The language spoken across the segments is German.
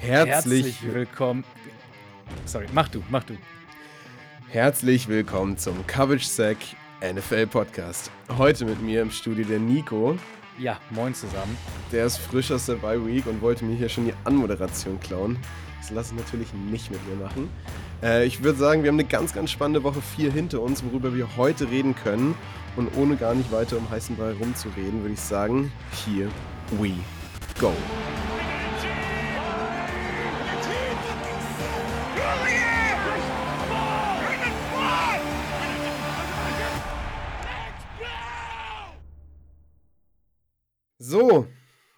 Herzlich, Herzlich willkommen. Sorry, mach du, mach du. Herzlich willkommen zum Coverage Sack NFL Podcast. Heute mit mir im Studio der Nico. Ja, moin zusammen. Der ist frisch aus der Bye Week und wollte mir hier schon die Anmoderation klauen. Das lasse ich natürlich nicht mit mir machen. Äh, ich würde sagen, wir haben eine ganz, ganz spannende Woche 4 hinter uns, worüber wir heute reden können. Und ohne gar nicht weiter um heißen Brei rumzureden, würde ich sagen, here we go.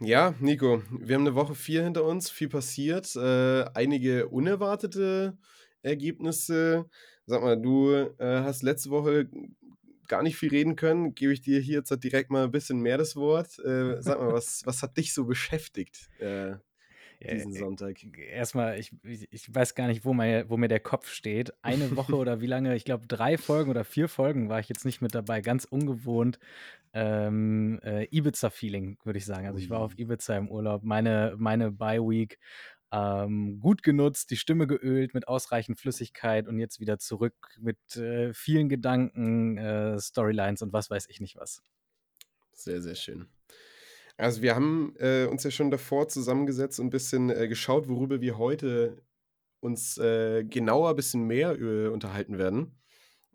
Ja, Nico, wir haben eine Woche 4 hinter uns, viel passiert, äh, einige unerwartete Ergebnisse. Sag mal, du äh, hast letzte Woche gar nicht viel reden können. Gebe ich dir hier jetzt direkt mal ein bisschen mehr das Wort. Äh, sag mal, was, was hat dich so beschäftigt äh, diesen Sonntag? Erstmal, ich, ich weiß gar nicht, wo, mein, wo mir der Kopf steht. Eine Woche oder wie lange? Ich glaube, drei Folgen oder vier Folgen war ich jetzt nicht mit dabei. Ganz ungewohnt. Ähm, äh, Ibiza-Feeling, würde ich sagen. Also ich war auf Ibiza im Urlaub. Meine, meine Bye-Week ähm, gut genutzt, die Stimme geölt mit ausreichend Flüssigkeit und jetzt wieder zurück mit äh, vielen Gedanken, äh, Storylines und was weiß ich nicht was. Sehr, sehr schön. Also wir haben äh, uns ja schon davor zusammengesetzt und ein bisschen äh, geschaut, worüber wir heute uns äh, genauer ein bisschen mehr unterhalten werden.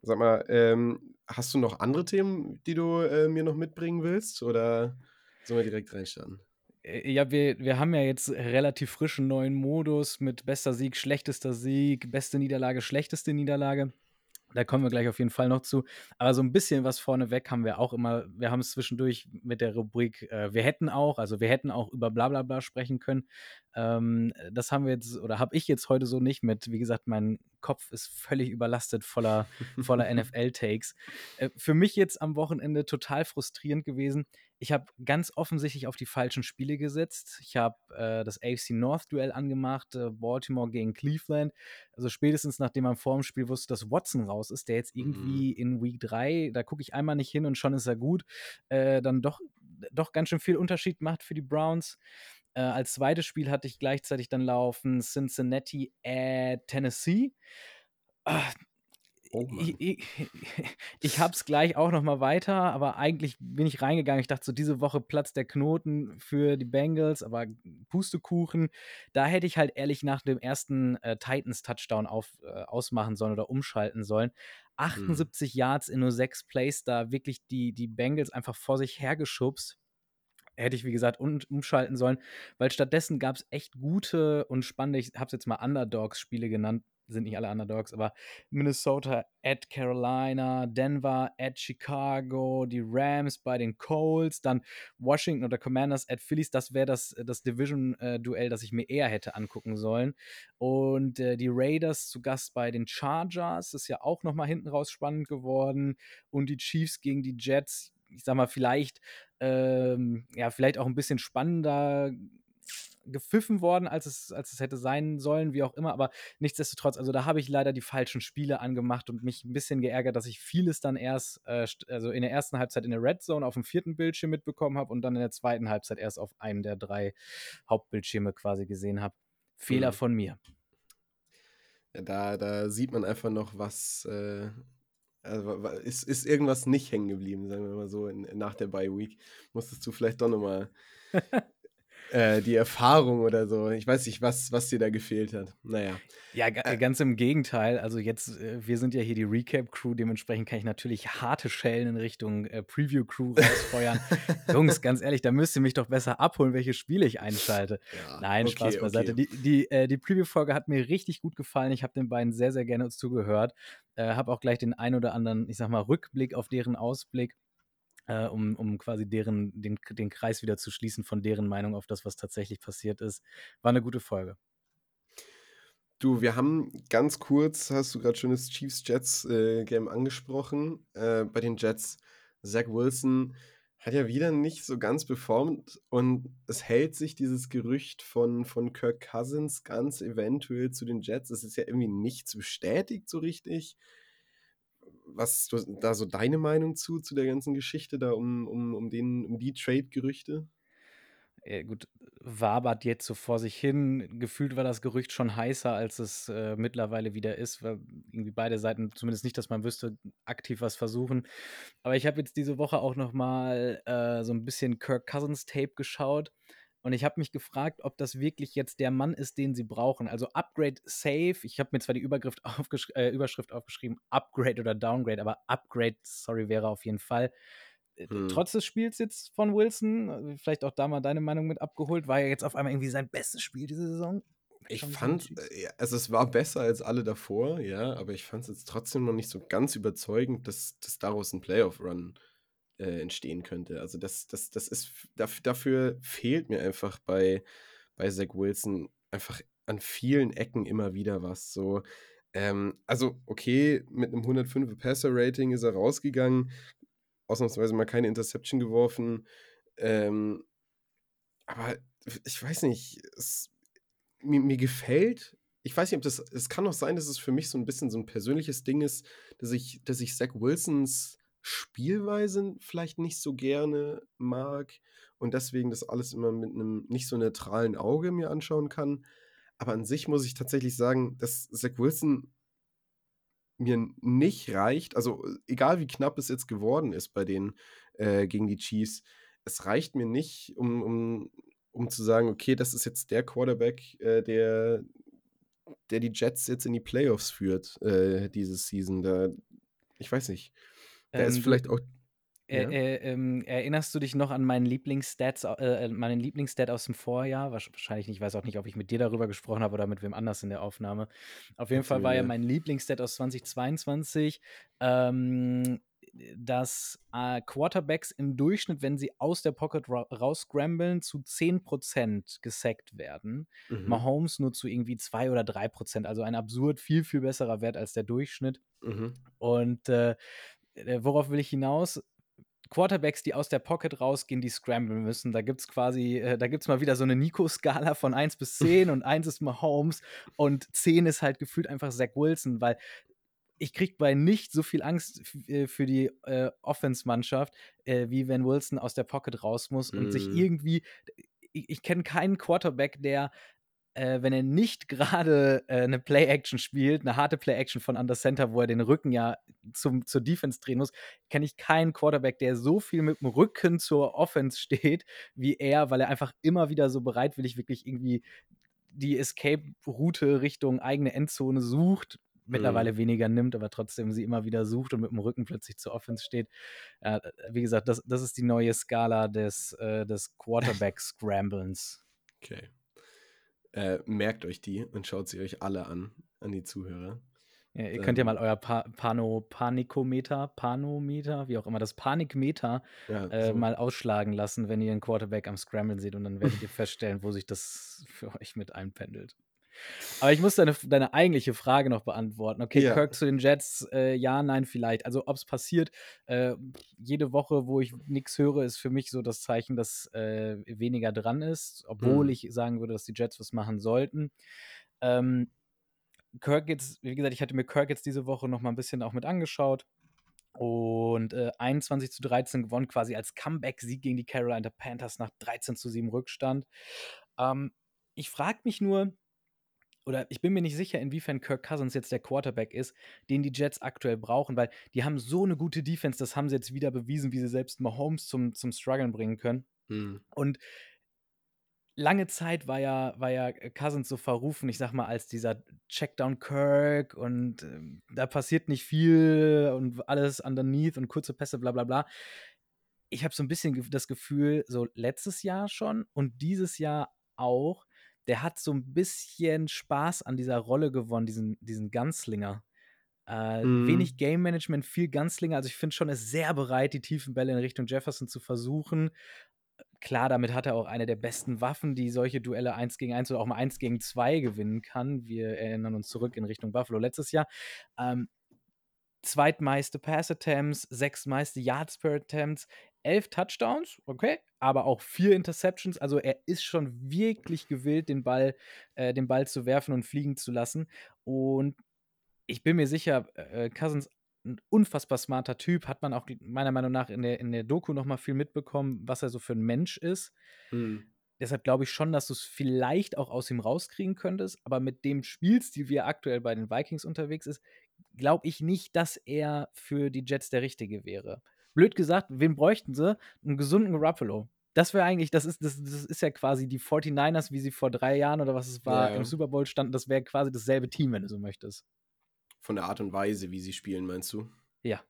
Sag mal, ähm, hast du noch andere Themen, die du äh, mir noch mitbringen willst? Oder sollen wir direkt reinstarten? Äh, ja, wir, wir haben ja jetzt relativ frischen neuen Modus mit bester Sieg, schlechtester Sieg, beste Niederlage, schlechteste Niederlage. Da kommen wir gleich auf jeden Fall noch zu. Aber so ein bisschen was vorneweg haben wir auch immer. Wir haben es zwischendurch mit der Rubrik äh, Wir hätten auch, also wir hätten auch über Blablabla bla bla sprechen können. Ähm, das haben wir jetzt, oder habe ich jetzt heute so nicht mit. Wie gesagt, mein Kopf ist völlig überlastet voller, voller NFL-Takes. Äh, für mich jetzt am Wochenende total frustrierend gewesen ich habe ganz offensichtlich auf die falschen Spiele gesetzt. Ich habe äh, das AFC North Duell angemacht, äh, Baltimore gegen Cleveland. Also spätestens nachdem man vor dem Spiel wusste, dass Watson raus ist, der jetzt irgendwie mhm. in Week 3, da gucke ich einmal nicht hin und schon ist er gut, äh, dann doch, doch ganz schön viel Unterschied macht für die Browns. Äh, als zweites Spiel hatte ich gleichzeitig dann laufen Cincinnati at Tennessee. Oh ich, ich, ich habe es gleich auch noch mal weiter, aber eigentlich bin ich reingegangen. Ich dachte so, diese Woche platzt der Knoten für die Bengals, aber Pustekuchen. Da hätte ich halt ehrlich nach dem ersten äh, Titans-Touchdown äh, ausmachen sollen oder umschalten sollen. 78 hm. Yards in nur sechs Plays, da wirklich die, die Bengals einfach vor sich hergeschubst hätte ich, wie gesagt, um, umschalten sollen, weil stattdessen gab es echt gute und spannende, ich habe es jetzt mal Underdogs-Spiele genannt, sind nicht alle Underdogs, aber Minnesota at Carolina, Denver at Chicago, die Rams bei den Colts, dann Washington oder Commanders at Phillies, das wäre das, das Division-Duell, das ich mir eher hätte angucken sollen. Und äh, die Raiders zu Gast bei den Chargers, ist ja auch nochmal hinten raus spannend geworden. Und die Chiefs gegen die Jets, ich sag mal, vielleicht, ähm, ja, vielleicht auch ein bisschen spannender gepfiffen worden, als es, als es hätte sein sollen, wie auch immer. Aber nichtsdestotrotz, also da habe ich leider die falschen Spiele angemacht und mich ein bisschen geärgert, dass ich vieles dann erst, äh, also in der ersten Halbzeit in der Red Zone auf dem vierten Bildschirm mitbekommen habe und dann in der zweiten Halbzeit erst auf einem der drei Hauptbildschirme quasi gesehen habe. Fehler mhm. von mir. Ja, da, da sieht man einfach noch, was. Äh also ist, ist irgendwas nicht hängen geblieben, sagen wir mal so, in, nach der Bye Week. Musstest du vielleicht doch nochmal äh, die Erfahrung oder so. Ich weiß nicht, was, was dir da gefehlt hat. Naja. Ja, äh, ganz im Gegenteil. Also jetzt, äh, wir sind ja hier die Recap-Crew, dementsprechend kann ich natürlich harte Schellen in Richtung äh, Preview-Crew rausfeuern. Jungs, ganz ehrlich, da müsst ihr mich doch besser abholen, welche Spiele ich einschalte. Ja, Nein, okay, Spaß beiseite. Okay. Die, die, die Preview-Folge hat mir richtig gut gefallen. Ich habe den beiden sehr, sehr gerne zugehört. Habe auch gleich den ein oder anderen, ich sag mal, Rückblick auf deren Ausblick äh, um, um quasi deren, den, den Kreis wieder zu schließen von deren Meinung auf das, was tatsächlich passiert ist. War eine gute Folge. Du, wir haben ganz kurz, hast du gerade schon das Chiefs-Jets-Game äh, angesprochen. Äh, bei den Jets, Zach Wilson hat ja wieder nicht so ganz performt und es hält sich dieses Gerücht von, von Kirk Cousins ganz eventuell zu den Jets. Es ist ja irgendwie nichts bestätigt so richtig was ist da so deine Meinung zu, zu der ganzen Geschichte da um, um, um, den, um die Trade-Gerüchte? Ja, gut, wabert jetzt so vor sich hin. Gefühlt war das Gerücht schon heißer, als es äh, mittlerweile wieder ist, weil irgendwie beide Seiten, zumindest nicht, dass man wüsste, aktiv was versuchen. Aber ich habe jetzt diese Woche auch noch mal äh, so ein bisschen Kirk Cousins Tape geschaut und ich habe mich gefragt, ob das wirklich jetzt der Mann ist, den sie brauchen. Also Upgrade Safe. Ich habe mir zwar die Überschrift, aufgesch äh, Überschrift aufgeschrieben, Upgrade oder Downgrade, aber Upgrade, sorry, wäre auf jeden Fall. Äh, hm. trotz des Spiels jetzt von Wilson, äh, vielleicht auch da mal deine Meinung mit abgeholt, war ja jetzt auf einmal irgendwie sein bestes Spiel diese Saison. Ich fand, äh, also es war besser als alle davor, ja, aber ich fand es jetzt trotzdem noch nicht so ganz überzeugend, dass, dass daraus ein Playoff-Run äh, entstehen könnte. Also das, das, das ist, dafür fehlt mir einfach bei, bei Zach Wilson einfach an vielen Ecken immer wieder was. So, ähm, also okay, mit einem 105 Passer-Rating ist er rausgegangen, ausnahmsweise mal keine Interception geworfen. Ähm, aber ich weiß nicht, es, mir, mir gefällt, ich weiß nicht, ob das, es kann auch sein, dass es für mich so ein bisschen so ein persönliches Ding ist, dass ich, dass ich Zach Wilsons Spielweise vielleicht nicht so gerne mag und deswegen das alles immer mit einem nicht so neutralen Auge mir anschauen kann. Aber an sich muss ich tatsächlich sagen, dass Zach Wilson mir nicht reicht, also egal wie knapp es jetzt geworden ist bei den äh, gegen die Chiefs, es reicht mir nicht, um, um, um zu sagen, okay, das ist jetzt der Quarterback, äh, der, der die Jets jetzt in die Playoffs führt, äh, diese Season. Da, ich weiß nicht. Der ähm, ist vielleicht auch äh, ja. Äh, ähm, erinnerst du dich noch an meinen Lieblingsstats, äh, äh meinen Lieblingsstat aus dem Vorjahr? Wahrscheinlich nicht, ich weiß auch nicht, ob ich mit dir darüber gesprochen habe oder mit wem anders in der Aufnahme. Auf jeden Fall war ja mein Lieblingsstat aus 2022, ähm, dass äh, Quarterbacks im Durchschnitt, wenn sie aus der Pocket ra rausscramblen, zu 10% gesackt werden. Mhm. Mahomes nur zu irgendwie 2 oder 3%, also ein absurd viel, viel besserer Wert als der Durchschnitt. Mhm. Und äh, äh worauf will ich hinaus? Quarterbacks, die aus der Pocket rausgehen, die scramblen müssen. Da gibt es quasi, äh, da gibt es mal wieder so eine Nico-Skala von 1 bis 10 und 1 ist Mahomes und 10 ist halt gefühlt einfach Zach Wilson, weil ich krieg bei nicht so viel Angst äh, für die äh, Offense-Mannschaft, äh, wie wenn Wilson aus der Pocket raus muss und sich mhm. irgendwie. Ich, ich kenne keinen Quarterback, der äh, wenn er nicht gerade äh, eine Play-Action spielt, eine harte Play-Action von Under Center, wo er den Rücken ja zum, zur Defense drehen muss, kenne ich keinen Quarterback, der so viel mit dem Rücken zur Offense steht wie er, weil er einfach immer wieder so bereitwillig wirklich irgendwie die Escape-Route Richtung eigene Endzone sucht, mittlerweile mhm. weniger nimmt, aber trotzdem sie immer wieder sucht und mit dem Rücken plötzlich zur Offense steht. Äh, wie gesagt, das, das ist die neue Skala des, äh, des Quarterback-Scramblens. Okay. Äh, merkt euch die und schaut sie euch alle an, an die Zuhörer. Ja, ihr könnt ja mal euer pa Pano Panikometer, Panometer, wie auch immer, das Panikmeter ja, äh, so. mal ausschlagen lassen, wenn ihr einen Quarterback am Scramble seht und dann werdet ihr feststellen, wo sich das für euch mit einpendelt. Aber ich muss deine, deine eigentliche Frage noch beantworten. Okay, ja. Kirk zu den Jets, äh, ja, nein, vielleicht. Also, ob es passiert, äh, jede Woche, wo ich nichts höre, ist für mich so das Zeichen, dass äh, weniger dran ist, obwohl mhm. ich sagen würde, dass die Jets was machen sollten. Ähm, Kirk jetzt, wie gesagt, ich hatte mir Kirk jetzt diese Woche noch mal ein bisschen auch mit angeschaut und äh, 21 zu 13 gewonnen, quasi als Comeback-Sieg gegen die Carolina Panthers nach 13 zu 7 Rückstand. Ähm, ich frage mich nur, oder ich bin mir nicht sicher, inwiefern Kirk Cousins jetzt der Quarterback ist, den die Jets aktuell brauchen, weil die haben so eine gute Defense, das haben sie jetzt wieder bewiesen, wie sie selbst Mahomes zum, zum Struggeln bringen können. Mhm. Und lange Zeit war ja, war ja Cousins so verrufen, ich sag mal, als dieser Checkdown Kirk und äh, da passiert nicht viel und alles underneath und kurze Pässe, bla bla bla. Ich habe so ein bisschen das Gefühl, so letztes Jahr schon und dieses Jahr auch, der hat so ein bisschen Spaß an dieser Rolle gewonnen, diesen, diesen Gunslinger. Äh, mm. Wenig Game Management, viel Gunslinger. Also ich finde schon, er ist sehr bereit, die tiefen Bälle in Richtung Jefferson zu versuchen. Klar, damit hat er auch eine der besten Waffen, die solche Duelle 1 gegen 1 oder auch mal 1 gegen 2 gewinnen kann. Wir erinnern uns zurück in Richtung Buffalo letztes Jahr. Ähm, zweitmeiste Pass Attempts, sechstmeiste Yards per Attempts elf Touchdowns, okay, aber auch vier Interceptions. Also er ist schon wirklich gewillt, den Ball, äh, den Ball zu werfen und fliegen zu lassen. Und ich bin mir sicher, äh, Cousins ein unfassbar smarter Typ, hat man auch meiner Meinung nach in der, in der Doku noch mal viel mitbekommen, was er so für ein Mensch ist. Mhm. deshalb glaube ich schon, dass du es vielleicht auch aus ihm rauskriegen könntest, aber mit dem Spielstil, wie er aktuell bei den Vikings unterwegs ist, glaube ich nicht, dass er für die Jets der Richtige wäre. Blöd gesagt, wen bräuchten sie? Einen gesunden Garoppolo. Das wäre eigentlich, das ist, das, das ist ja quasi die 49ers, wie sie vor drei Jahren oder was es war, Ja. im Super Bowl standen. Das wäre quasi dasselbe Team, wenn du so möchtest. Von der Art und Weise, wie sie spielen, meinst du? Ja.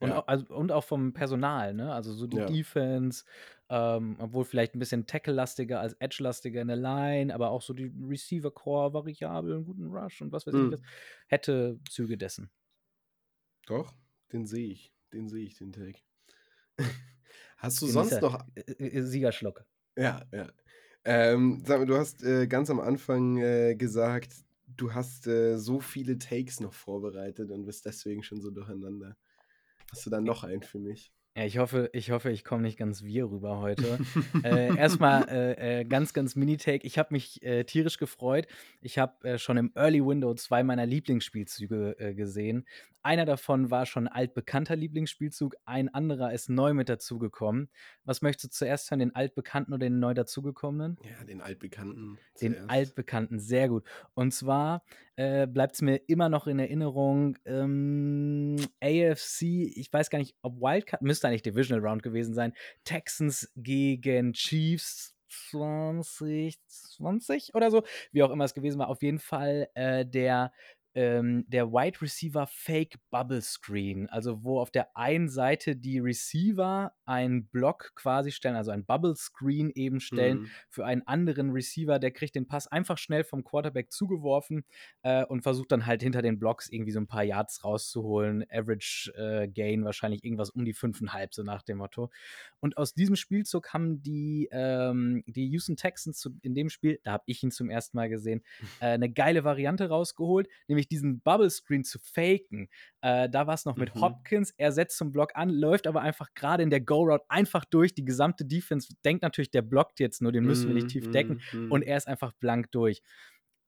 Und, Ja. Auch, also, und auch vom Personal, ne? Also so die Ja. Defense, ähm, obwohl vielleicht ein bisschen Tackle-lastiger als Edge-lastiger in der Line, aber auch so die Receiver-Core variabel, einen guten Rush und was weiß ich Mhm. was, hätte Züge dessen. Doch, den sehe ich. Den sehe ich, den Take. Hast du Genießer- sonst noch äh, äh, Siegerschluck. Ja, ja. Ähm, sag mal, du hast äh, ganz am Anfang äh, gesagt, du hast äh, so viele Takes noch vorbereitet und bist deswegen schon so durcheinander. Hast du dann noch einen für mich? Ja, ich hoffe, ich hoffe, ich komme nicht ganz wir rüber heute. äh, erstmal äh, äh, ganz, ganz Mini-Take. Ich habe mich äh, tierisch gefreut. Ich habe äh, schon im Early Window zwei meiner Lieblingsspielzüge äh, gesehen. Einer davon war schon altbekannter Lieblingsspielzug, ein anderer ist neu mit dazugekommen. Was möchtest du zuerst hören, den altbekannten oder den neu dazugekommenen? Ja, den altbekannten. Den zuerst. altbekannten, sehr gut. Und zwar bleibt es mir immer noch in Erinnerung, ähm, AFC, ich weiß gar nicht, ob Wildcard, müsste eigentlich Divisional Round gewesen sein, Texans gegen Chiefs 2020 oder so, wie auch immer es gewesen war. Auf jeden Fall äh, der ähm, der Wide Receiver Fake Bubble Screen, also wo auf der einen Seite die Receiver einen Block quasi stellen, also ein Bubble Screen eben stellen, Mhm. für einen anderen Receiver, der kriegt den Pass einfach schnell vom Quarterback zugeworfen äh, und versucht dann halt hinter den Blocks irgendwie so ein paar Yards rauszuholen. Average äh, Gain wahrscheinlich irgendwas um die 5,5, so nach dem Motto. Und aus diesem Spielzug haben die, ähm, die Houston Texans zu, in dem Spiel, da habe ich ihn zum ersten Mal gesehen, äh, eine geile Variante rausgeholt, nämlich diesen Bubble Screen zu faken. Äh, da war es noch mit Mhm. Hopkins, er setzt zum Block an, läuft aber einfach gerade in der Go-Route einfach durch. Die gesamte Defense denkt natürlich, der blockt jetzt nur, den müssen wir nicht tief Mhm, decken mhm, und mhm. er ist einfach blank durch.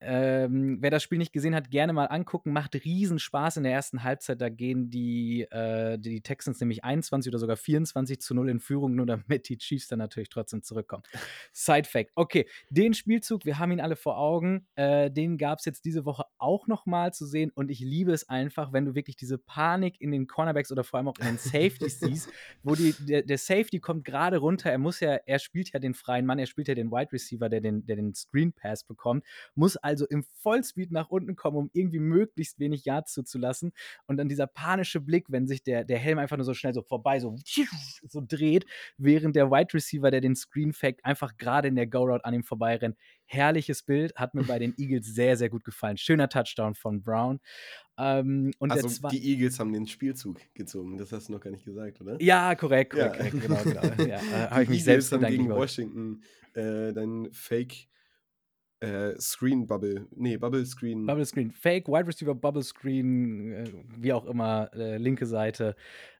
Ähm, wer das Spiel nicht gesehen hat, gerne mal angucken. Macht riesen Spaß in der ersten Halbzeit. Da gehen die, äh, die Texans nämlich 21 oder sogar 24 zu 0 in Führung, nur damit die Chiefs dann natürlich trotzdem zurückkommen. Side Fact. Okay, den Spielzug, wir haben ihn alle vor Augen. Äh, den gab es jetzt diese Woche auch noch mal zu sehen. Und ich liebe es einfach, wenn du wirklich diese Panik in den Cornerbacks oder vor allem auch in den Safeties siehst, wo die, der, der Safety kommt gerade runter. Er muss ja, er spielt ja den freien Mann, er spielt ja den Wide Receiver, der den, der den Screen Pass bekommt, muss also im Vollspeed nach unten kommen, um irgendwie möglichst wenig Yards zuzulassen. Und dann dieser panische Blick, wenn sich der, der Helm einfach nur so schnell so vorbei, so, so dreht, während der Wide Receiver, der den Screen fackt, einfach gerade in der Go-Route an ihm vorbeirennt. Herrliches Bild, hat mir bei den Eagles sehr, sehr gut gefallen. Schöner Touchdown von Brown. Ähm, Also die Eagles haben den Spielzug gezogen, das hast du noch gar nicht gesagt, oder? ja, korrekt, korrekt, Ja. korrekt, genau, genau. Ja, äh, habe ich mich selbst Eagles haben gedanklich gegen Washington äh, dann Fake äh, Screen Bubble, nee, Bubble Screen. Bubble Screen, Fake, Wide Receiver, Bubble Screen, äh, wie auch immer, äh, linke Seite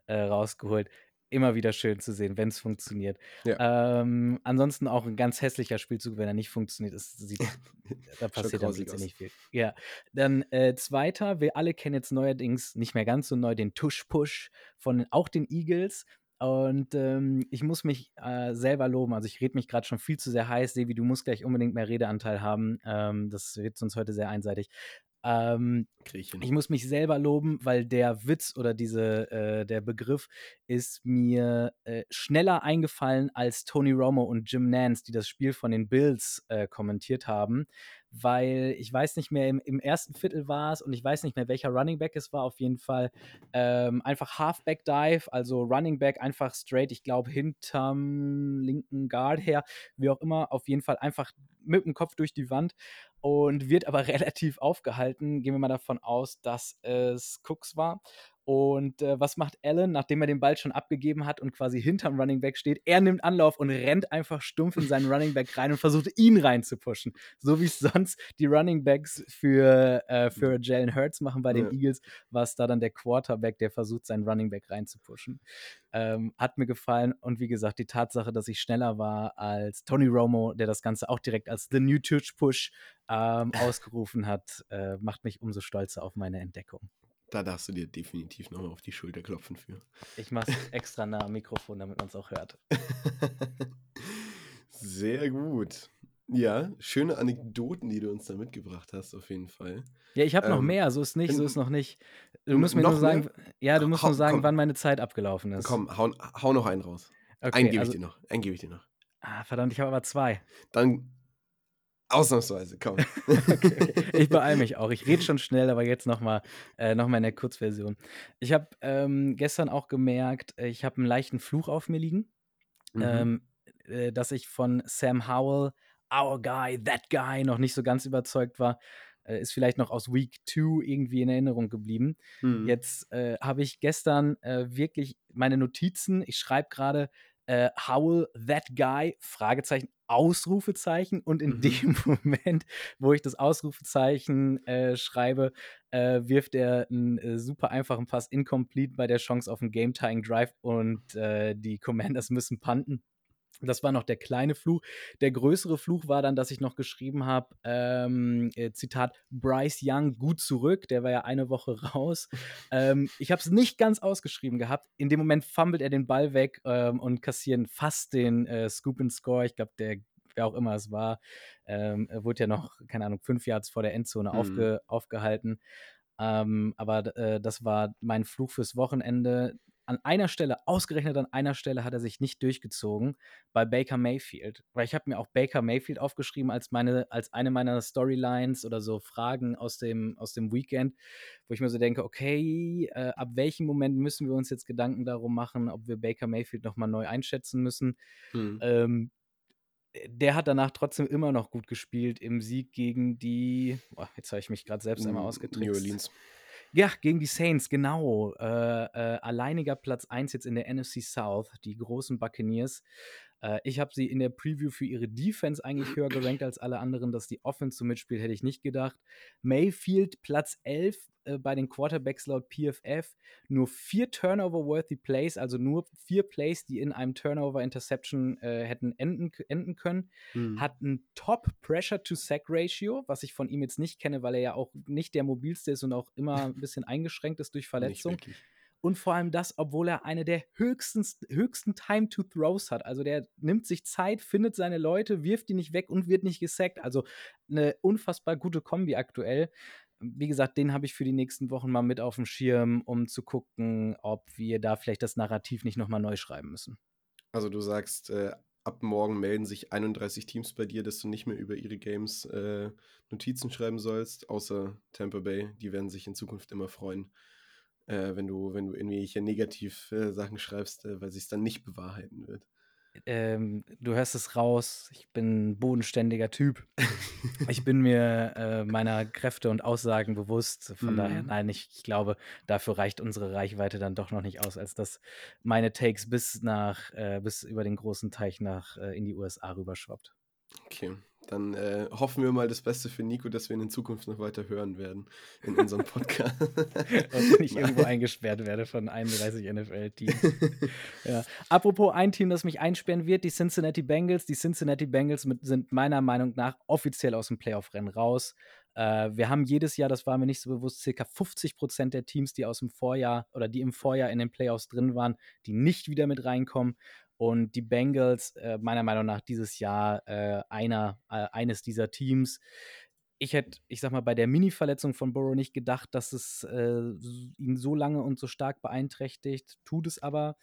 äh, rausgeholt. Immer wieder schön zu sehen, wenn es funktioniert. Ähm, ansonsten auch ein ganz hässlicher Spielzug, wenn er nicht funktioniert. Es sieht, da passiert dann aus. nicht viel. Ja, dann äh, zweiter, wir alle kennen jetzt neuerdings nicht mehr ganz so neu den Tush-Push von auch den Eagles. Und ähm, ich muss mich äh, selber loben. Also ich rede mich gerade schon viel zu sehr heiß. Sevi, du musst gleich unbedingt mehr Redeanteil haben. Ähm, das wird sonst heute sehr einseitig. Ähm, ich ich muss mich selber loben, weil der Witz oder diese, äh, der Begriff ist mir äh, schneller eingefallen als Tony Romo und Jim Nance, die das Spiel von den Bills äh, kommentiert haben. Weil ich weiß nicht mehr, im, im ersten Viertel war es und ich weiß nicht mehr, welcher Running Back es war. Auf jeden Fall ähm, einfach Halfback Dive, also Running Back einfach straight, ich glaube, hinterm linken Guard her, wie auch immer, auf jeden Fall einfach mit dem Kopf durch die Wand und wird aber relativ aufgehalten. Gehen wir mal davon aus, dass es Cooks war. Und äh, was macht Allen, nachdem er den Ball schon abgegeben hat und quasi hinterm Running Back steht? Er nimmt Anlauf und rennt einfach stumpf in seinen Running Back rein und versucht ihn reinzupushen. So wie es sonst die Running Backs für, äh, für Jalen Hurts machen bei den Ja. Eagles, war es da dann der Quarterback, der versucht, seinen Running Back reinzupushen. Ähm, hat mir gefallen und wie gesagt, die Tatsache, dass ich schneller war als Tony Romo, der das Ganze auch direkt als The New Touch Push ähm, ausgerufen hat, äh, macht mich umso stolzer auf meine Entdeckung. Da darfst du dir definitiv nochmal auf die Schulter klopfen für. Ich mache es extra nah am Mikrofon, damit man es auch hört. Sehr gut. Ja, schöne Anekdoten, die du uns da mitgebracht hast, auf jeden Fall. Ja, ich habe noch Ähm, mehr, so ist nicht, so ist noch nicht. Du musst mir nur noch sagen, mehr? ja, du musst Hau- nur sagen, komm. wann meine Zeit abgelaufen ist. Komm, hau, hau noch einen raus. Okay, einen gebe also, ich dir noch. Einen gebe ich dir noch. ah, verdammt, ich habe aber zwei. Dann ausnahmsweise, komm. Okay. Ich beeile mich auch. Ich rede schon schnell, aber jetzt nochmal äh, noch mal in der Kurzversion. Ich habe ähm, gestern auch gemerkt, ich habe einen leichten Fluch auf mir liegen, Mhm. ähm, äh, dass ich von Sam Howell, Our Guy, That Guy, noch nicht so ganz überzeugt war. Äh, ist vielleicht noch aus Week 2 irgendwie in Erinnerung geblieben. Mhm. Jetzt äh, habe ich gestern äh, wirklich meine Notizen, ich schreibe gerade äh, Howell, that guy, Fragezeichen, Ausrufezeichen und in Mhm. dem Moment, wo ich das Ausrufezeichen äh, schreibe, äh, wirft er einen äh, super einfachen Pass incomplete bei der Chance auf einen Game-Tying Drive und äh, die Commanders müssen punten. Das war noch der kleine Fluch. Der größere Fluch war dann, dass ich noch geschrieben habe, ähm, äh, Zitat, Bryce Young gut zurück. Der war ja eine Woche raus. ähm, ich habe es nicht ganz ausgeschrieben gehabt. In dem Moment fummelt er den Ball weg ähm, und kassieren fast den äh, Scoop and Score. Ich glaube, der, wer auch immer es war, ähm, er wurde ja noch, keine Ahnung, fünf Yards vor der Endzone Mhm. aufge, aufgehalten. Ähm, aber äh, das war mein Fluch fürs Wochenende. An einer Stelle, ausgerechnet an einer Stelle, hat er sich nicht durchgezogen bei Baker Mayfield. Weil ich habe mir auch Baker Mayfield aufgeschrieben als, meine, als eine meiner Storylines oder so Fragen aus dem, aus dem Weekend, wo ich mir so denke, okay, äh, ab welchem Moment müssen wir uns jetzt Gedanken darum machen, ob wir Baker Mayfield nochmal neu einschätzen müssen. Mhm. Ähm, der hat danach trotzdem immer noch gut gespielt im Sieg gegen die, boah, jetzt habe ich mich gerade selbst einmal New ausgetrickst. Orleans. Ja, gegen die Saints, genau. Äh, äh, alleiniger Platz 1 jetzt in der NFC South, die großen Buccaneers. Äh, ich habe sie in der Preview für ihre Defense eigentlich höher gerankt als alle anderen. Dass die Offense so mitspielt, hätte ich nicht gedacht. Mayfield Platz 11 äh, bei den Quarterbacks laut PFF. Nur vier Turnover-worthy Plays, also nur vier Plays, die in einem Turnover-Interception äh, hätten enden, enden können Mhm. hat ein Top Pressure to Sack Ratio, was ich von ihm jetzt nicht kenne, weil er ja auch nicht der mobilste ist und auch immer ein bisschen eingeschränkt ist durch Nicht Verletzung. wirklich. Und vor allem das, obwohl er eine der höchsten, höchsten Time to Throws hat. Also der nimmt sich Zeit, findet seine Leute, wirft die nicht weg und wird nicht gesackt. Also eine unfassbar gute Kombi aktuell. Wie gesagt, den habe ich für die nächsten Wochen mal mit auf dem Schirm, um zu gucken, ob wir da vielleicht das Narrativ nicht nochmal neu schreiben müssen. Also du sagst, äh, ab morgen melden sich 31 Teams bei dir, dass du nicht mehr über ihre Games äh, Notizen schreiben sollst, außer Tampa Bay. Die werden sich in Zukunft immer freuen, äh, wenn du, wenn du irgendwelche negativ äh, Sachen schreibst, äh, weil sich es dann nicht bewahrheiten wird. Ähm, du hörst es raus, ich bin ein bodenständiger Typ. Ich bin mir äh, meiner Kräfte und Aussagen bewusst. Von daher, Mhm. nein, ich, ich glaube, dafür reicht unsere Reichweite dann doch noch nicht aus, als dass meine Takes bis nach, äh, bis über den großen Teich nach äh, in die USA rüberschwappt. Okay, dann äh, hoffen wir mal das Beste für Nico, dass wir ihn in Zukunft noch weiter hören werden in unserem Podcast. Und ich irgendwo eingesperrt werde von 31 NFL-Teams. Ja. Apropos ein Team, das mich einsperren wird, die Cincinnati Bengals. Die Cincinnati Bengals mit, sind meiner Meinung nach offiziell aus dem Playoff-Rennen raus. Äh, wir haben jedes Jahr, das war mir nicht so bewusst, circa 50 Prozent der Teams, die aus dem Vorjahr oder die im Vorjahr in den Playoffs drin waren, die nicht wieder mit reinkommen. Und die Bengals, äh, meiner Meinung nach, dieses Jahr äh, einer, äh, eines dieser Teams. Ich hätte, ich sag mal, bei der Mini-Verletzung von Burrow nicht gedacht, dass es äh, ihn so lange und so stark beeinträchtigt. Tut es aber.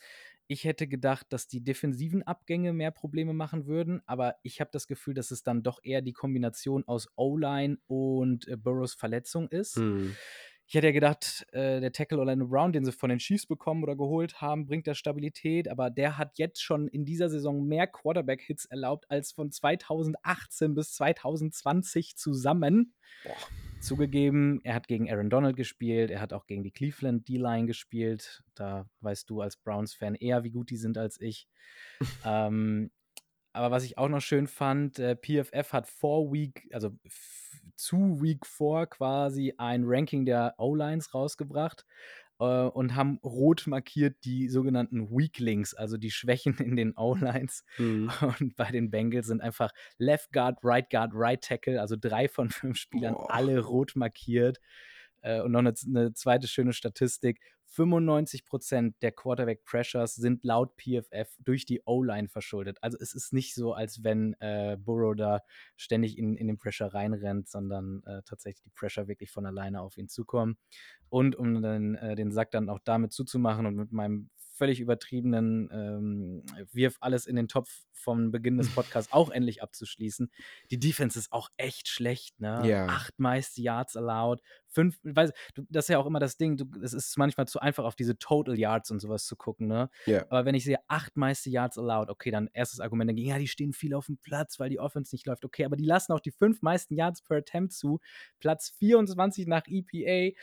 Ich hätte gedacht, dass die defensiven Abgänge mehr Probleme machen würden, aber ich habe das Gefühl, dass es dann doch eher die Kombination aus O-Line und äh, Burrows Verletzung ist. Hm. Ich hätte ja gedacht, äh, der Tackle Orlando Brown, den sie von den Chiefs bekommen oder geholt haben, bringt da Stabilität, aber der hat jetzt schon in dieser Saison mehr Quarterback-Hits erlaubt als von 2018 bis 2020 zusammen. Boah. Zugegeben, er hat gegen Aaron Donald gespielt, er hat auch gegen die Cleveland D-Line gespielt. Da weißt du als Browns-Fan eher, wie gut die sind als ich. ähm, aber was ich auch noch schön fand, äh, PFF hat vor Week, also zu Week 4 quasi ein Ranking der O-Lines rausgebracht äh, und haben rot markiert die sogenannten Weaklings, also die Schwächen in den O-Lines. Hm. Und bei den Bengals sind einfach Left Guard, Right Guard, Right Tackle, also drei von fünf Spielern, Boah. alle rot markiert. Äh, und noch eine, eine zweite schöne Statistik. 95% der Quarterback-Pressures sind laut PFF durch die O-Line verschuldet. Also es ist nicht so, als wenn äh, Burrow da ständig in, in den Pressure reinrennt, sondern äh, tatsächlich die Pressure wirklich von alleine auf ihn zukommen. Und um dann, äh, den Sack dann auch damit zuzumachen und mit meinem völlig übertriebenen ähm, Wirf alles in den Topf vom Beginn des Podcasts auch endlich abzuschließen. Die Defense ist auch echt schlecht, ne? Ja. Acht meiste Yards allowed, fünf, weiß, du, das ist ja auch immer das Ding, es ist manchmal zu einfach auf diese Total Yards und sowas zu gucken, ne? Ja. Aber wenn ich sehe, acht meiste Yards allowed, okay, dann erstes Argument dagegen, ja, die stehen viel auf dem Platz, weil die Offense nicht läuft, okay, aber die lassen auch die fünf meisten Yards per Attempt zu, Platz 24 nach EPA,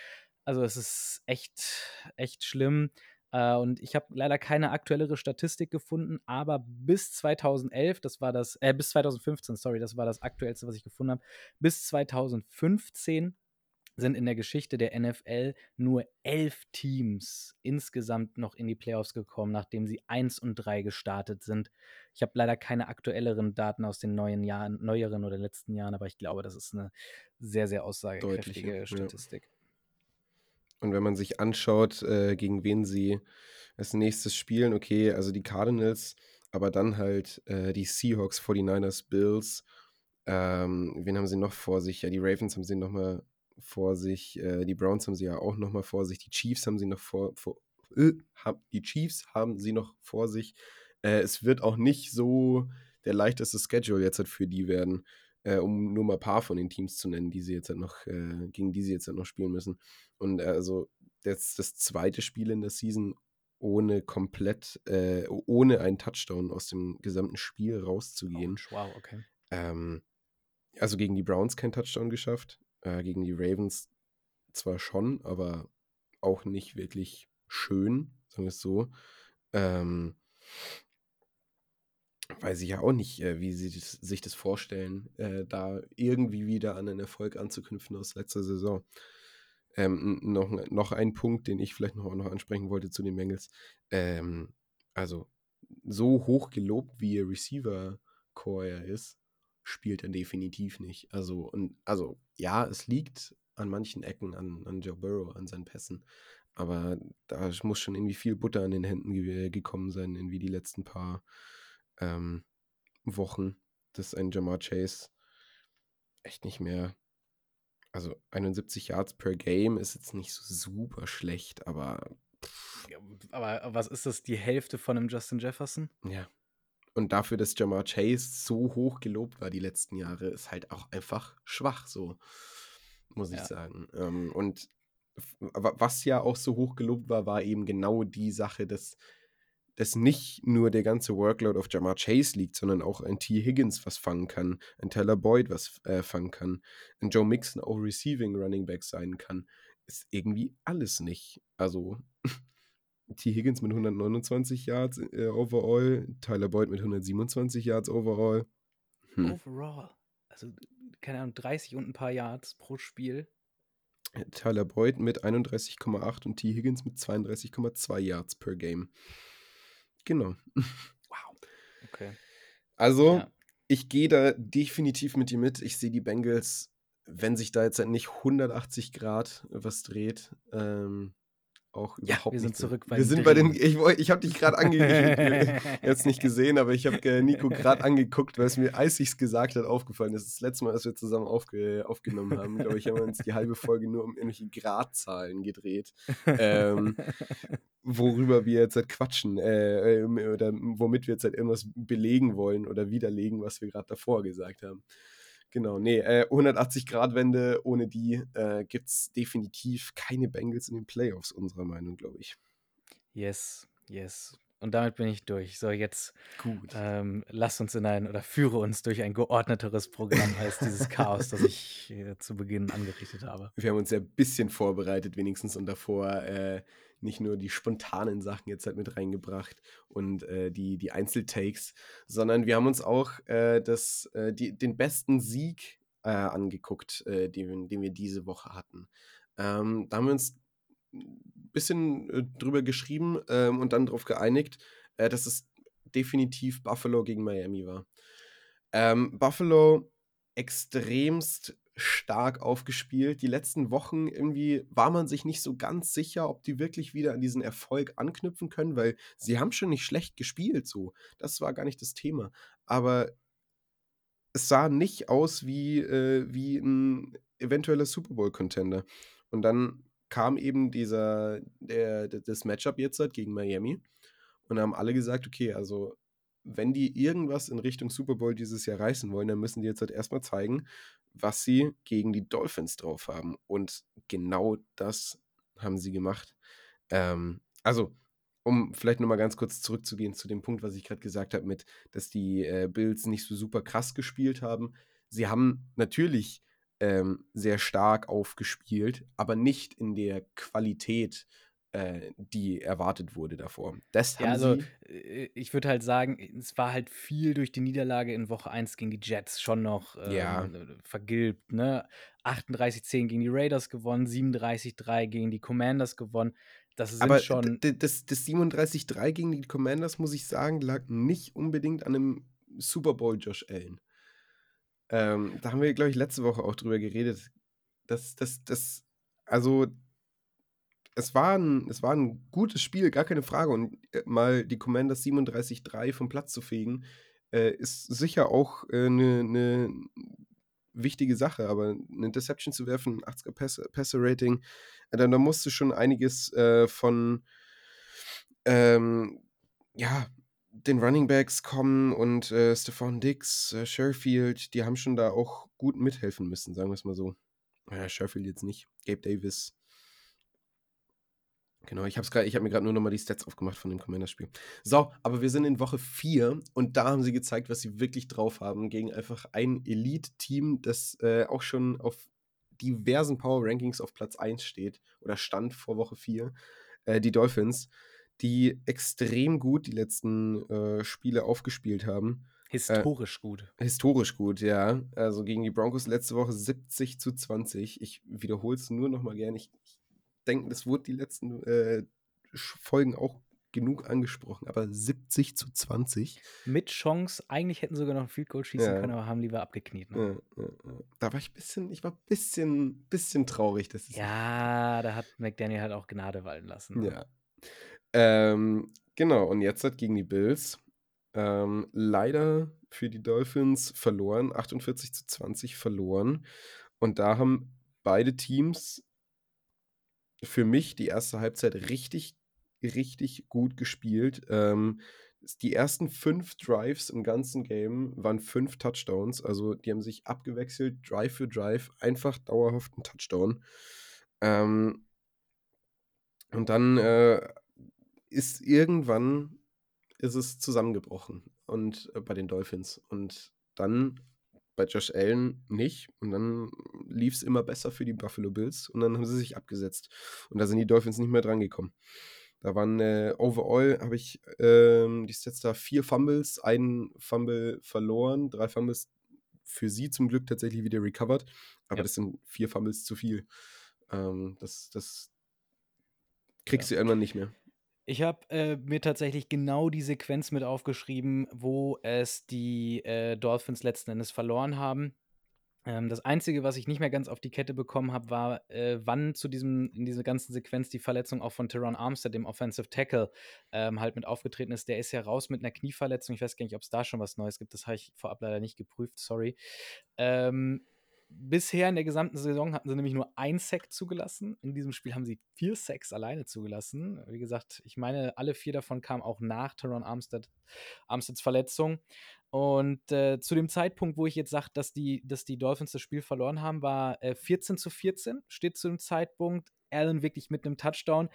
also es ist echt, echt schlimm. Äh, und ich habe leider keine aktuellere Statistik gefunden, aber bis 2011, das war das, äh, bis 2015, sorry, das war das aktuellste, was ich gefunden habe, bis 2015 sind in der Geschichte der NFL nur elf Teams insgesamt noch in die Playoffs gekommen, nachdem sie 1 und 3 gestartet sind. Ich habe leider keine aktuelleren Daten aus den neuen Jahren, neueren oder letzten Jahren, aber ich glaube, das ist eine sehr, sehr aussagekräftige Deutliche, ja. Und wenn man sich anschaut, äh, gegen wen sie als nächstes spielen, okay, also die Cardinals, aber dann halt äh, die Seahawks, 49ers, Bills. Ähm, wen haben sie noch vor sich? Ja, die Ravens haben sie nochmal vor sich. Äh, die Browns haben sie ja auch nochmal vor sich. Die Chiefs haben sie noch vor. vor äh, hab, die Chiefs haben sie noch vor sich. Äh, es wird auch nicht so der leichteste Schedule jetzt halt für die werden, äh, um nur mal ein paar von den Teams zu nennen, die sie jetzt halt noch, äh, gegen die sie jetzt halt noch spielen müssen. Und äh, also das, das zweite Spiel in der Season ohne komplett, äh, ohne einen Touchdown aus dem gesamten Spiel rauszugehen. Oh, wow, okay. Ähm, also gegen die Browns kein Touchdown geschafft, äh, gegen die Ravens zwar schon, aber auch nicht wirklich schön, sagen wir es so. Ähm, weiß ich ja auch nicht, äh, wie sie das, sich das vorstellen, äh, da irgendwie wieder an einen Erfolg anzuknüpfen aus letzter Saison. Ähm, noch, noch ein Punkt, den ich vielleicht noch, noch ansprechen wollte zu den Bengals. Ähm, also, so hoch gelobt, wie ihr Receiver-Core ist, spielt er definitiv nicht. Also, und, also, ja, es liegt an manchen Ecken an, an Joe Burrow, an seinen Pässen. Aber da muss schon irgendwie viel Butter an den Händen ge gekommen sein, irgendwie die letzten paar ähm, Wochen, dass ein Jamar Chase echt nicht mehr. Also 71 Yards per Game ist jetzt nicht so super schlecht, aber. Ja, aber was ist das, die Hälfte von einem Justin Jefferson? Ja. Und dafür, dass Jamar Chase so hoch gelobt war die letzten Jahre, ist halt auch einfach schwach, so muss ich Ja. sagen. Ähm, und wa- was ja auch so hoch gelobt war, war eben genau die Sache, dass, dass nicht nur der ganze Workload auf Jamar Chase liegt, sondern auch ein T. Higgins was fangen kann, ein Tyler Boyd was äh, fangen kann, ein Joe Mixon auch Receiving Running Back sein kann. Ist irgendwie alles nicht. Also T. Higgins mit 129 Yards äh, overall, Tyler Boyd mit 127 Yards overall. Hm. Overall. Also, keine Ahnung, 30 und ein paar Yards pro Spiel. Tyler Boyd mit 31,8 und T. Higgins mit 32,2 Yards per Game. Genau. Wow. Okay. Also, Ja. ich gehe da definitiv mit dir mit. Ich sehe die Bengals, wenn sich da jetzt halt nicht 180 Grad was dreht, ähm, auch Ja, überhaupt wir sind zurück bei Wir den sind bei den. Ich, ich habe dich gerade angeguckt. jetzt nicht gesehen, aber ich habe äh, Nico gerade angeguckt, weil es mir, als ich es gesagt hat, aufgefallen ist. Das letzte Mal, als wir zusammen aufge, aufgenommen haben, glaube ich, haben wir uns die halbe Folge nur um irgendwelche Gradzahlen gedreht. Ähm, worüber wir jetzt halt quatschen äh, ähm, oder womit wir jetzt halt irgendwas belegen wollen oder widerlegen, was wir gerade davor gesagt haben. Genau, nee, äh, 180-Grad-Wende, ohne die äh, gibt es definitiv keine Bengals in den Playoffs, unserer Meinung, glaube ich. yes, yes. Und damit bin ich durch. So, jetzt Gut. ähm, lass uns in ein oder führe uns durch ein geordneteres Programm als dieses Chaos, das ich äh, zu Beginn angerichtet habe. Wir haben uns ja ein bisschen vorbereitet, wenigstens, und davor äh, nicht nur die spontanen Sachen jetzt halt mit reingebracht und äh, die, die Einzeltakes, sondern wir haben uns auch äh, das, äh, die, den besten Sieg äh, angeguckt, äh, den, den wir diese Woche hatten. Ähm, da haben wir uns ein bisschen äh, drüber geschrieben ähm, und dann darauf geeinigt, dass es definitiv Buffalo gegen Miami war. Ähm, Buffalo extremst stark aufgespielt. Die letzten Wochen irgendwie war man sich nicht so ganz sicher, ob die wirklich wieder an diesen Erfolg anknüpfen können, weil sie haben schon nicht schlecht gespielt so. Das war gar nicht das Thema. Aber es sah nicht aus wie, äh, wie ein eventueller Super Bowl-Contender. Und dann kam eben dieser, der, das Matchup jetzt halt gegen Miami. Und haben alle gesagt, okay, also wenn die irgendwas in Richtung Super Bowl dieses Jahr reißen wollen, dann müssen die jetzt halt erstmal zeigen, was sie gegen die Dolphins drauf haben. Und genau das haben sie gemacht. Ähm, also, um vielleicht nochmal ganz kurz zurückzugehen zu dem Punkt, was ich gerade gesagt habe, mit, dass die äh, Bills nicht so super krass gespielt haben. Sie haben natürlich ähm, sehr stark aufgespielt, aber nicht in der Qualität, äh, die erwartet wurde davor. Das haben Ja, also, äh, ich würde halt sagen, es war halt viel durch die Niederlage in Woche 1 gegen die Jets schon noch, Ja. ähm, äh, vergilbt, ne? 38:10 gegen die Raiders gewonnen, 37:3 gegen die Commanders gewonnen. Das sind Aber schon das das 37:3 gegen die Commanders, muss ich sagen, lag nicht unbedingt an 'nem Super Bowl Josh Allen. Ähm, da haben wir, glaube ich, letzte Woche auch drüber geredet. Das das das also es war 'n es war 'n gutes Spiel, gar keine Frage. Und, äh, mal die Commanders 37:3 vom Platz zu fegen, äh, ist sicher auch, äh, 'ne 'ne wichtige Sache. Aber 'ne Interception zu werfen, 80er Pässe Passer-Rating, äh, da da musste schon einiges, äh, von, ähm, ja, den Running Backs kommen und, äh, Stefon Diggs, äh, Sherfield, die haben schon da auch gut mithelfen müssen, sagen wir's mal so. Ja, Sherfield jetzt nicht, Gabe Davis. Genau, ich habe habe mir grad nur noch mal die Stats aufgemacht von dem Commanders-Spiel. So, aber wir sind in Woche 4 und da haben sie gezeigt, was sie wirklich drauf haben gegen einfach ein Elite-Team, das, äh, auch schon auf diversen Power Rankings auf Platz 1 steht oder stand vor Woche 4, äh, die Dolphins, die extrem gut die letzten, äh, Spiele aufgespielt haben. Äh, Historisch gut. historisch gut, ja. Also, gegen die Broncos letzte Woche 70:20. Ich wiederhole es nur noch mal gern. Ich ich denke, das wurde die letzten, äh, Folgen auch genug angesprochen, aber 70:20. Mit Chance, eigentlich hätten sie sogar noch 'n Field Goal schießen Ja. können, aber haben lieber abgekniet, ne? Ja, ja. Da war ich bisschen ich war bisschen bisschen traurig, dass es Ja, da hat McDaniel halt auch Gnade walten lassen, ne? Ja. Ähm, genau, und jetzt halt gegen die Bills. Ähm, leider für die Dolphins verloren, 48:20 verloren. Und da haben beide Teams für mich die erste Halbzeit richtig, richtig gut gespielt. Ähm, die ersten 5 Drives im ganzen Game waren 5 Touchdowns. Also, die haben sich abgewechselt, Drive für Drive, einfach dauerhaft 'n Touchdown. Ähm und dann, äh, ist irgendwann ist es zusammengebrochen und äh, bei den Dolphins. Und dann bei Josh Allen nicht. Und dann lief's immer besser für die Buffalo Bills und dann haben sie sich abgesetzt. Und da sind die Dolphins nicht mehr drangekommen. Da waren, äh overall habe ich, ähm, die Stats da 4 Fumbles, 1 Fumble verloren, 3 Fumbles für sie zum Glück tatsächlich wieder recovered. Aber Ja. das sind 4 Fumbles zu viel. Ähm, das das Ja. kriegst du irgendwann nicht mehr. Ich habe, äh, mir tatsächlich genau die Sequenz mit aufgeschrieben, wo es die, äh, Dolphins letzten Endes verloren haben. Ähm, das Einzige, was ich nicht mehr ganz auf die Kette bekommen habe, war, äh, wann zu diesem in dieser ganzen Sequenz die Verletzung auch von Terron Armstead, dem Offensive Tackle, ähm, halt mit aufgetreten ist. Der ist ja raus mit 'ner Knieverletzung. Ich weiß gar nicht, ob's da schon was Neues gibt. Das habe ich vorab leider nicht geprüft, sorry. Ähm, bisher in der gesamten Saison hatten sie nämlich nur 1 Sack zugelassen. In diesem Spiel haben sie 4 Sacks alleine zugelassen. Wie gesagt, ich meine, alle 4 davon kamen auch nach Terron Armstead Armsteads Verletzung. Und, äh, zu dem Zeitpunkt, wo ich jetzt sage, dass die dass die Dolphins das Spiel verloren haben, war, äh, 14:14 steht zu dem Zeitpunkt. Allen wirklich mit 'nem Touchdown,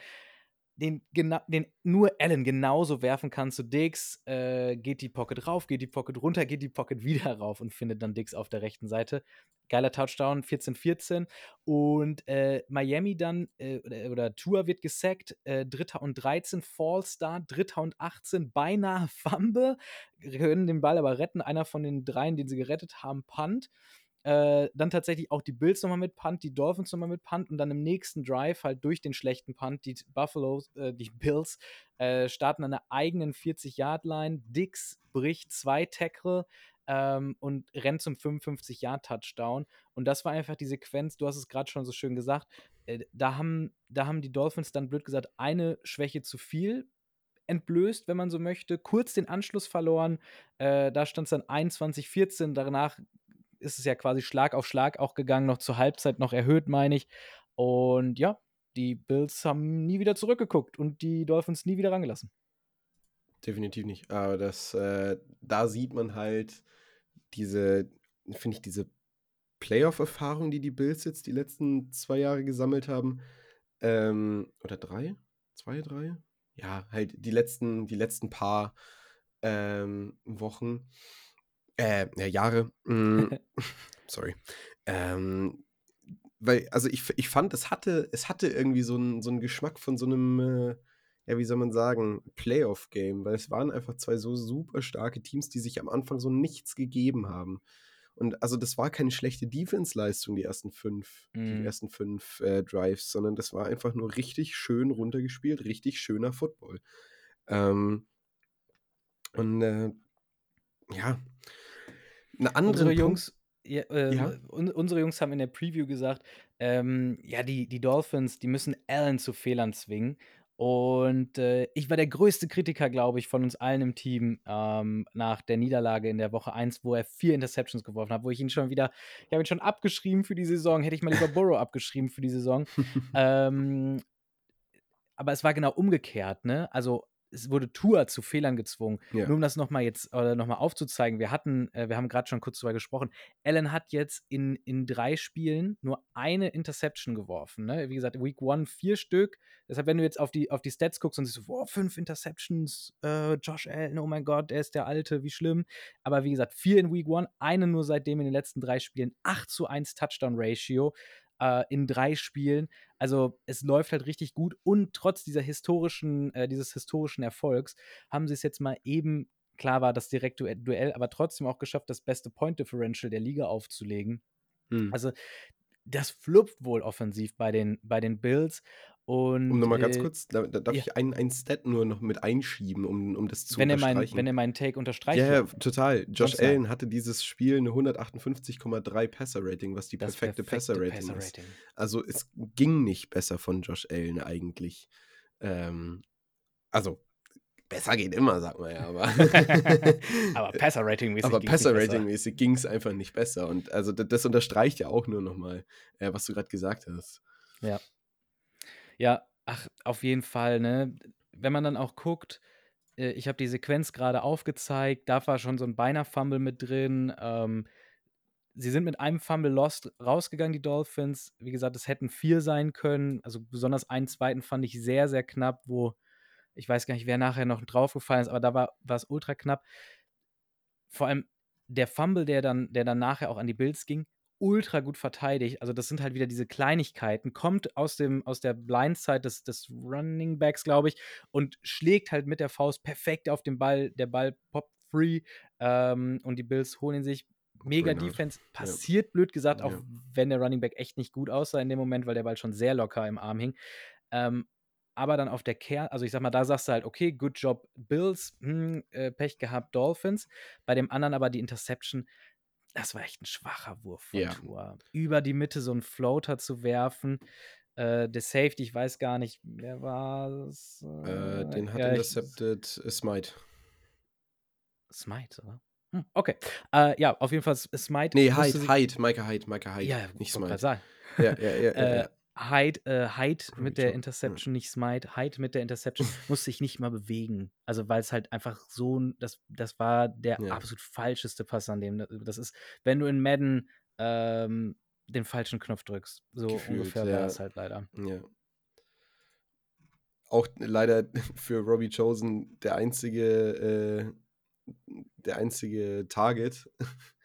den den nur Allen genauso werfen kann zu Diggs. Äh, geht die Pocket rauf, geht die Pocket runter, geht die Pocket wieder rauf und findet dann Diggs auf der rechten Seite. Geiler Touchdown, 14:14. Und, äh, Miami dann, äh, oder oder Tua wird gesackt, äh, 3. und 13, Fallstart, 3. und 18, beinahe Fumble, können den Ball aber retten. Einer von den 3, den sie gerettet haben, Punt. Äh, dann tatsächlich auch die Bills noch mal mit Punt, die Dolphins noch mal mit Punt und dann im nächsten Drive halt durch den schlechten Punt die t Buffalos äh, die Bills, äh, starten an der eigenen 40 Yard Line. Diggs bricht 2 Tackle, ähm, und rennt zum 55-Yard-Touchdown. Und das war einfach die Sequenz, du hast es gerade schon so schön gesagt, äh, da, haben, da haben die Dolphins dann blöd gesagt eine Schwäche zu viel entblößt, wenn man so möchte, kurz den Anschluss verloren. Äh, da stand es dann 21-14, danach ist es ja quasi Schlag auf Schlag auch gegangen, noch zur Halbzeit noch erhöht, meine ich. Und ja, die Bills haben nie wieder zurückgeguckt und die Dolphins nie wieder rangelassen. Definitiv nicht. Aber das, äh, da sieht man halt diese, finde ich, diese Playoff-Erfahrung, die die Bills jetzt die letzten zwei Jahre gesammelt haben. Ähm, oder drei? Zwei, drei? Ja, halt die letzten, die letzten paar ähm, Wochen, äh, ja, Jahre. Mm, sorry. Ähm, weil, also ich, ich fand, es hatte, es hatte irgendwie so einen so Geschmack von so einem, äh, ja, wie soll man sagen, Playoff-Game, weil es waren einfach zwei so super starke Teams, die sich am Anfang so nichts gegeben haben. Und also das war keine schlechte Defense-Leistung, die ersten fünf, mm. die mhm. ersten fünf äh, Drives, sondern das war einfach nur richtig schön runtergespielt, richtig schöner Football. Ähm, und äh, ja, eine andere unsere Jungs, ja, äh, ja? Un unsere Jungs haben in der Preview gesagt, ähm, ja, die, die Dolphins, die müssen Allen zu Fehlern zwingen. Und äh, ich war der größte Kritiker, glaube ich, von uns allen im Team ähm, nach der Niederlage in der Woche 1, wo er vier Interceptions geworfen hat, wo ich ihn schon wieder, ich habe ihn schon abgeschrieben für die Saison, hätte ich mal lieber Burrow abgeschrieben für die Saison. ähm, aber es war genau umgekehrt, ne? Also es wurde Tour zu Fehlern gezwungen. Ja. Nur um das nochmal jetzt äh, noch aufzuzeigen, wir hatten, äh, wir haben gerade schon kurz darüber gesprochen, Allen hat jetzt in, in drei Spielen nur eine Interception geworfen. Ne? Wie gesagt, Week One vier Stück. Deshalb, wenn du jetzt auf die, auf die Stats guckst und siehst, so, wow, fünf Interceptions, äh, Josh Allen, oh mein Gott, er ist der Alte, wie schlimm. Aber wie gesagt, vier in Week One, eine nur seitdem in den letzten drei Spielen, 8 zu 1 Touchdown-Ratio äh, in drei Spielen. Also es läuft halt richtig gut und trotz dieser historischen, äh, dieses historischen Erfolgs haben sie es jetzt mal eben, klar war das direkte Duell, aber trotzdem auch geschafft, das beste Point Differential der Liga aufzulegen. Hm. Also das fluppt wohl offensiv bei den, bei den Bills. Und, um nochmal ganz äh, kurz, da, da darf ja. ich ein, Stat nur noch mit einschieben, um, um das zu wenn unterstreichen. Er mein, wenn er meinen Take unterstreicht. Ja, ja total. Josh Allen hatte dieses Spiel eine 158,3 Passer-Rating, was die das perfekte, perfekte Passer-Rating Passer ist. Also es ging nicht besser von Josh Allen eigentlich. Ähm, also besser geht immer, sagt man ja, aber. aber Passer-Rating-mäßig. Aber Passer-Rating-mäßig ging es einfach nicht besser. Und also das, das unterstreicht ja auch nur nochmal, äh, was du gerade gesagt hast. Ja. Ja, ach, auf jeden Fall, ne? Wenn man dann auch guckt, äh, ich habe die Sequenz gerade aufgezeigt, da war schon so ein Beiner-Fumble mit drin. Ähm, sie sind mit einem Fumble lost rausgegangen, die Dolphins. Wie gesagt, es hätten vier sein können. Also besonders einen zweiten fand ich sehr, sehr knapp, wo ich weiß gar nicht, wer nachher noch draufgefallen ist, aber da war es ultra knapp. Vor allem der Fumble, der dann, der dann nachher auch an die Bills ging, ultra gut verteidigt. Also, das sind halt wieder diese Kleinigkeiten. Kommt aus, dem, aus der Blindside des, des Running Backs, glaube ich, und schlägt halt mit der Faust perfekt auf den Ball. Der Ball poppt free ähm, und die Bills holen ihn sich. Mega Bernard. Defense passiert, ja. blöd gesagt, auch ja. wenn der Running Back echt nicht gut aussah in dem Moment, weil der Ball schon sehr locker im Arm hing. Ähm, aber dann auf der Kern, also ich sag mal, da sagst du halt, okay, good job Bills, hm, äh, Pech gehabt Dolphins. Bei dem anderen aber die Interception, das war echt ein schwacher Wurf von ja. Tour. Über die Mitte so einen Floater zu werfen. Äh, der Safety, ich weiß gar nicht, wer war es? Äh, äh, den hat ja, intercepted ich, Smite. Smite, oder? Hm, okay. Äh, ja, auf jeden Fall Smite. Nee, Hyde, Hyde, Micah Hyde, Micah Hyde. Ja, nicht Smite. Sagen. Ja, ja, ja. ja, ja. Hyde, äh, Hyde mit der Interception, nicht Smite, Hyde mit der Interception, musste sich nicht mal bewegen. Also, weil es halt einfach so, das, das war der ja. absolut falscheste Pass an dem. Das ist, wenn du in Madden ähm, den falschen Knopf drückst. So Gefühlt, ungefähr ja. war es halt leider. Ja. Auch leider für Robbie Chosen der einzige, äh, der einzige Target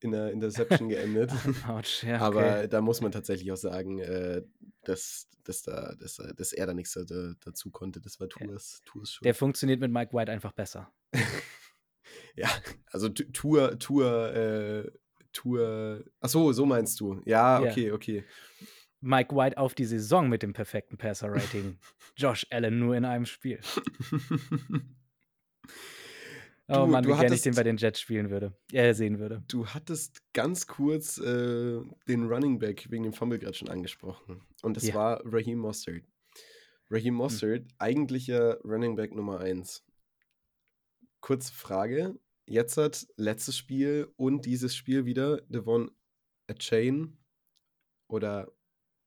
in der Interception geendet. Ouch, ja, okay. Aber da muss man tatsächlich auch sagen, äh, dass, dass, da, dass, dass er da nichts da, dazu konnte. Das war Tours, Tours Schuld. Der funktioniert mit Mike White einfach besser. ja, also Tour, Tour, äh, Tour. Ach so, so meinst du. Ja, okay, yeah. okay. Mike White auf die Saison mit dem perfekten Passer-Rating. Josh Allen nur in einem Spiel. Oh Du Mann, wie gerne ich den bei den Jets spielen würde äh, sehen würde. du hattest ganz kurz, äh, den Running Back wegen dem Fumble grad schon angesprochen und das Ja. war Raheem Mostert. Raheem Hm. Mostert, eigentlicher Running Back Nummer 1. Kurze Frage, jetzt hat letztes Spiel und dieses Spiel wieder Devon Achane oder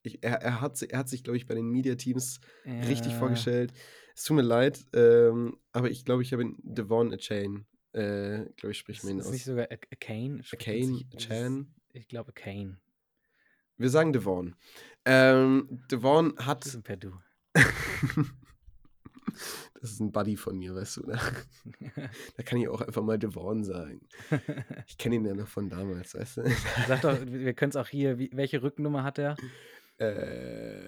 ich er er hat er hat sich, glaube ich, bei den Media Teams richtig Ja. vorgestellt. Es tut mir leid, ähm, aber ich glaube, ich habe ihn Devon Achane, äh, glaube ich, spricht Ist man ihn ist nicht aus. sogar A Achane, sich das Achane? ich glaube Achane. Wir sagen Devon. Ähm, Devon hat sind per Du. Das ist 'n Buddy von mir, weißt du, ne? Da kann ich auch einfach mal Devon sagen. Ich kenne ihn ja noch von damals, weißt du? Sag doch, wir können's auch hier wie welche Rückennummer hat er? Ähm.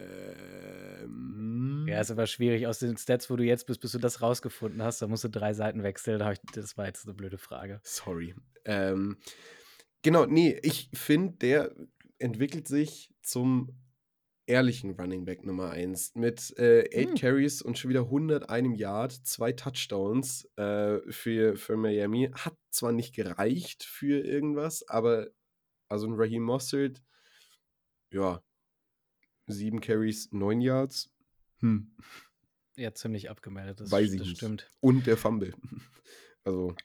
Ja, ist aber schwierig aus den Stats, wo du jetzt bist, bis du das rausgefunden hast, da musst du 3 Seiten wechseln. Da habe ich das war jetzt 'ne blöde Frage. Sorry. Ähm, genau, ne, ich finde, der entwickelt sich zum ehrlichen Running Back Nummer 1 mit, äh, 8 Hm. Carries und schon wieder 101 Yard, 2 Touchdowns, äh, für für Miami. Hat zwar nicht gereicht für irgendwas, aber also 'n Raheem Mostert, ja 7 Carries, 9 Yards. Hm. Ja, ziemlich abgemeldet, das Weiß ich das nicht. stimmt. Und der Fumble. Also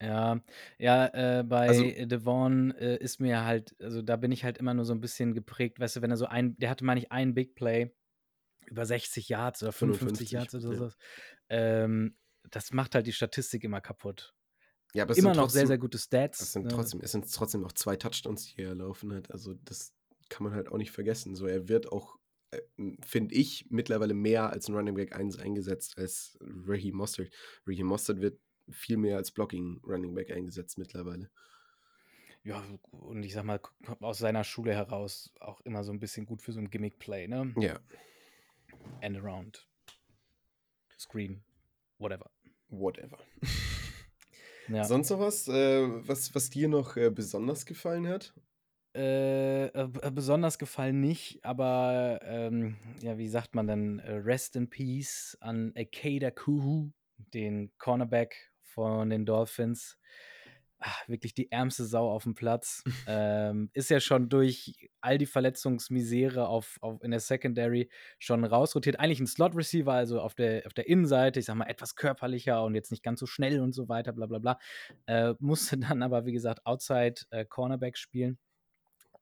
Ja, ja, äh, bei Also Devon, äh, ist mir halt also, da bin ich halt immer nur so 'n bisschen geprägt, weißt du, wenn er so ein der hatte, meine ich, einen Big Play über 60 Yards oder 55 55, Yards oder ja. so was. Ähm, das macht halt die Statistik immer kaputt. Ja, aber es Immer sind noch sehr, trotzdem sehr gute es Stats, sind ne? trotzdem es sind trotzdem noch 2 Touchdowns, die er erlaufen hat. Also, das kann man halt auch nicht vergessen. So, er wird auch, finde ich, mittlerweile mehr als 'n Running Back 1 eingesetzt als Raheem Mostert. Raheem Mostert wird viel mehr als Blocking Running Back eingesetzt mittlerweile. Ja, und ich sage mal, aus seiner Schule heraus auch immer so 'n bisschen gut für so 'n Gimmick Play, ne? Ja. End around. Screen, whatever. Whatever. Ja. Sonst noch was, äh, was was dir noch, äh, besonders gefallen hat? Äh, äh, b besonders gefallen nicht, aber, ähm, ja, wie sagt man denn, äh, Rest in Peace an Ikeda Kuhu, den Cornerback von den Dolphins. Ah, wirklich die ärmste Sau aufm Platz. Ähm, ist ja schon durch all die Verletzungsmisere auf auf in der Secondary schon rausrotiert. Eigentlich 'n Slot Receiver, also auf der auf der Innenseite, ich sage mal, etwas körperlicher und jetzt nicht ganz so schnell und so weiter, bla bla bla. Äh, musste dann aber, wie gesagt, Outside, äh, Cornerback spielen.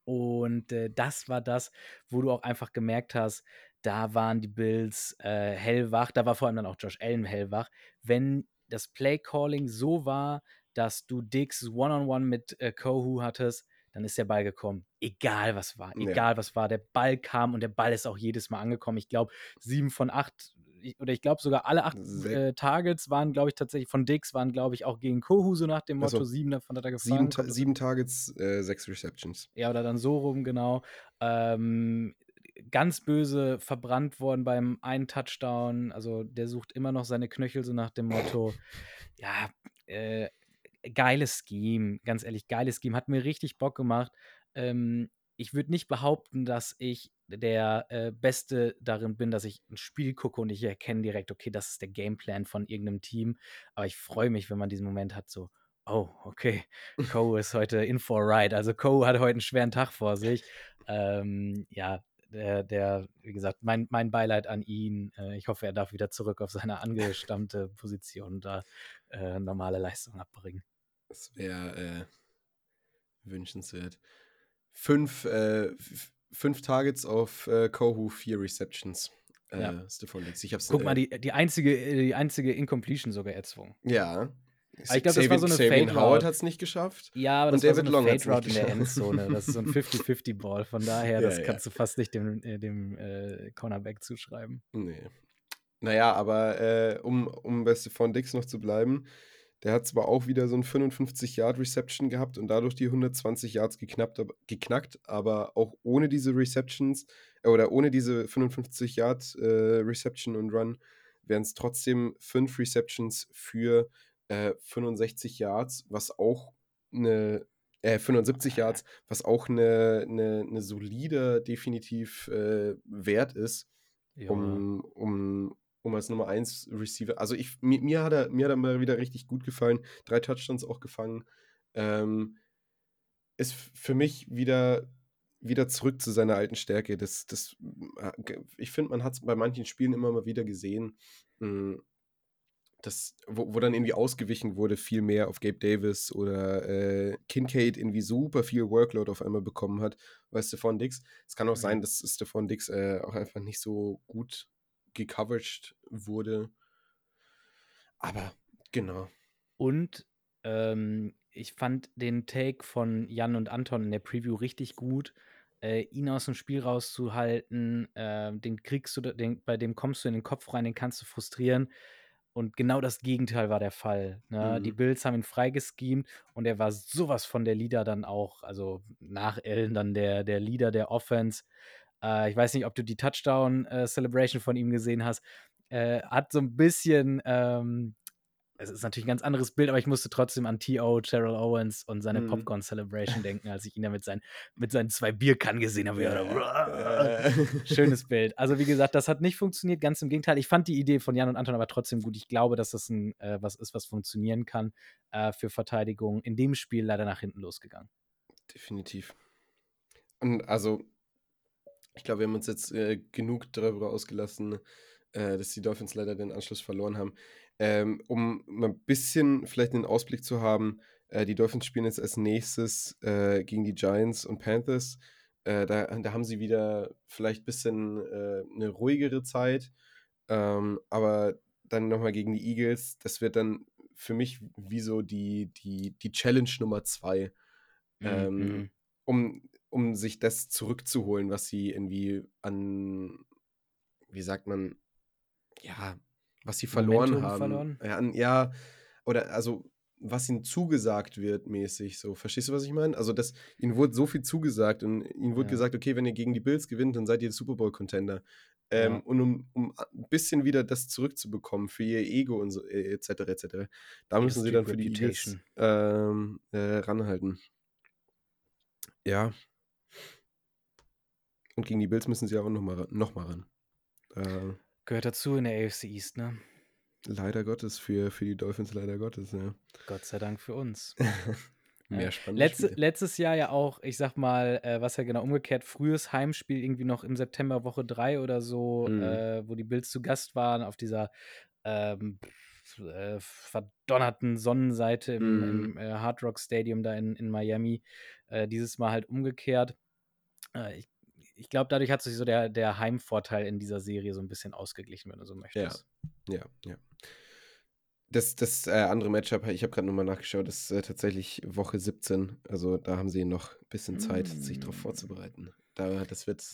Und, äh, das war das, wo du auch einfach gemerkt hast, da waren die Bills, äh, hellwach. Da war vor allem dann auch Josh Allen hellwach. Wenn das Play Calling so war, dass du Diggs One-on-One mit, äh, Kohou hattest, dann ist der Ball gekommen. Egal was war, Ja. egal was war. Der Ball kam und der Ball ist auch jedes Mal angekommen. Ich glaube, 7 von 8 i oder ich glaube sogar alle 8, Sech äh, Targets waren, glaube ich, tatsächlich von Diggs waren, glaube ich, auch gegen Kohou, so nach dem. Motto, 7 davon hat er 7 gefangen. Ta Kommt das 7 Targets, äh, 6 Receptions. Ja, oder dann so rum, genau. Ähm, ganz böse verbrannt worden beim einen Touchdown. Also, der sucht immer noch seine Knöchel, so nach dem Motto. Ja, äh, geiles Scheme, ganz ehrlich, geiles Scheme. Hat mir richtig Bock gemacht. Ähm, ich würde nicht behaupten, dass ich der, äh, Beste darin bin, dass ich 'n Spiel gucke und ich erkenne direkt, okay, das ist der Gameplan von irgend 'nem Team. Aber ich freue mich, wenn man diesen Moment hat, so: „Oh, okay, Kohou ist heute in for a ride.“ Also, Kohou hat heute 'n schweren Tag vor sich. Ähm, ja, der der wie gesagt, mein mein Beileid an ihn. Äh, ich hoffe, er darf wieder zurück auf seine angestammte Position und da, äh, normale Leistung abbringen. Das wäre, äh, wünschenswert. 5, äh, f 5 Targets auf, äh, Kohou, 4 Receptions, äh, Ja. Stephon Diggs. Ich habe es, Guck mal, äh die die einzige äh, die einzige Incompletion sogar erzwungen. Ja. Aber ich glaube, das war so 'ne Xavier Fade Howard Route. hat's nicht geschafft Ja, aber und das war so David 'ne Long hat's Fade Route in der. Endzone. Das ist so 'n 50-50 Ball. Von daher, Ja, das ja. kannst du fast nicht dem äh, dem, äh, Cornerback zuschreiben. Ne. Na ja, aber, äh, um um bei Stephon Diggs noch zu bleiben, der hat zwar auch wieder so 'n 55 Yard Reception gehabt und dadurch die 120 Yards geknappt ab geknackt, aber auch ohne diese Receptions äh, oder ohne diese 55 Yard, äh, Reception und Run wären's trotzdem 5 Receptions für, äh, 65 Yards, was auch 'ne äh, 75 Yards, was auch 'ne 'ne 'ne solide definitiv, äh, Wert ist, Ja. um um um als Nummer 1 Receiver. Also ich, mir, mir, hat er, mir hat er mal wieder richtig gut gefallen. Drei Touchdowns auch gefangen. Ähm, ist für mich wieder, wieder zurück zu seiner alten Stärke. Das, das, äh, ich finde, man hat es bei manchen Spielen immer mal wieder gesehen, hm, das, wo, wo, dann irgendwie ausgewichen wurde, viel mehr auf Gabe Davis oder äh, Kincaid irgendwie super viel Workload auf einmal bekommen hat, bei Stephon Dix. Es kann auch mhm. sein, dass Stephon Dix äh, auch einfach nicht so gut gecovert wurde. Aber genau. Und ähm, ich fand den Take von Jan und Anton in der Preview richtig gut. Äh, ihn aus dem Spiel rauszuhalten, äh, den kriegst du, den, bei dem kommst du in den Kopf rein, den kannst du frustrieren. Und genau das Gegenteil war der Fall. Ne? Mhm. Die Bills haben ihn freigeschemt und er war sowas von der Leader dann auch, also nach Ellen dann der, der Leader der Offense. Äh, ich weiß nicht, ob du die Touchdown-Celebration äh, von ihm gesehen hast. Äh, hat so ein bisschen ähm, es ist natürlich ein ganz anderes Bild, aber ich musste trotzdem an T.O., Terrell Owens und seine mhm. Popcorn Celebration denken, als ich ihn da mit, sein, mit seinen zwei Bierkannen gesehen habe. Ja. Schönes Bild. Also, wie gesagt, das hat nicht funktioniert, ganz im Gegenteil. Ich fand die Idee von Jan und Anton aber trotzdem gut. Ich glaube, dass das ein, äh, was ist, was funktionieren kann äh, für Verteidigung. In dem Spiel leider nach hinten losgegangen. Definitiv. Und also, ich glaube, wir haben uns jetzt äh, genug darüber ausgelassen, äh, dass die Dolphins leider den Anschluss verloren haben. Ähm, um mal ein bisschen vielleicht einen Ausblick zu haben, äh, die Dolphins spielen jetzt als nächstes äh, gegen die Giants und Panthers. Äh, da, da, haben sie wieder vielleicht ein bisschen äh, eine ruhigere Zeit, ähm, aber dann nochmal gegen die Eagles. Das wird dann für mich wie so die, die, die Challenge Nummer zwei, mhm. ähm, um, um sich das zurückzuholen, was sie irgendwie an, wie sagt man, ja, was sie verloren Momentum haben. Verloren? Ja, ja, oder also was ihnen zugesagt wird, mäßig so. Verstehst du, was ich meine? Also, das, ihnen wurde so viel zugesagt und ihnen wurde ja. gesagt, okay, wenn ihr gegen die Bills gewinnt, dann seid ihr Super Bowl-Contender. Ähm, ja. Und um, um ein bisschen wieder das zurückzubekommen für ihr Ego und so, etc., äh, etc., da müssen sie dann für die Eagles ähm, äh, ranhalten. Ja. Und gegen die Bills müssen sie auch nochmal noch mal ran. Äh, Gehört dazu in der AFC East, ne? Leider Gottes, für, für die Dolphins leider Gottes, ja. Gott sei Dank für uns. Mehr ja. spannend. Letzte, letztes Jahr ja auch, ich sag mal, äh, was ja genau umgekehrt, frühes Heimspiel irgendwie noch im September Woche 3 oder so, mhm. äh, wo die Bills zu Gast waren auf dieser ähm, äh, verdonnerten Sonnenseite im, mhm. im äh, Hard Rock Stadium da in, in Miami. Äh, dieses Mal halt umgekehrt. Äh, ich ich glaube, dadurch hat sich so der, der Heimvorteil in dieser Serie so ein bisschen ausgeglichen, wenn du so möchtest. Ja, ja, ja. Das, das äh, andere Matchup, ich habe gerade nochmal nachgeschaut, ist äh, tatsächlich Woche 17. Also da haben sie noch ein bisschen Zeit, mm. sich darauf vorzubereiten. Da, das wird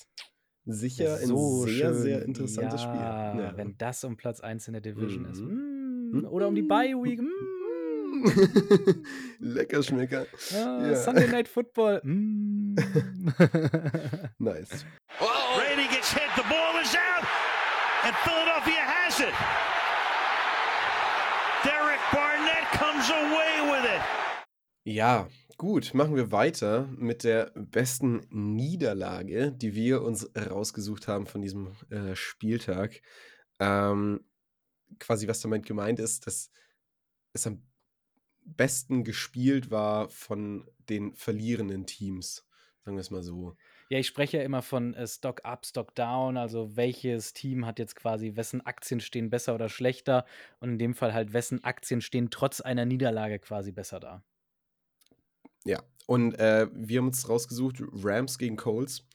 sicher so ein sehr, schön. sehr interessantes ja, Spiel. Ja, wenn das um Platz 1 in der Division mm. ist. Mm. Oder um die Bye Week. Lecker Schmecker. Ja. Sunday Night Football. Mm. nice. Uh-oh. Brady gets hit. The ball is out. And Philadelphia has it. Derek Barnett comes away with it. Ja, gut. Machen wir weiter mit der besten Niederlage, die wir uns rausgesucht haben von diesem äh, Spieltag. Ähm, quasi, was damit gemeint ist, dass es am besten gespielt war von den verlierenden Teams. Sagen wir es mal so. Ja, ich spreche ja immer von äh, Stock up, Stock down, also welches Team hat jetzt quasi, wessen Aktien stehen besser oder schlechter und in dem Fall halt, wessen Aktien stehen trotz einer Niederlage quasi besser da. Ja, und äh, wir haben uns rausgesucht, Rams gegen Colts.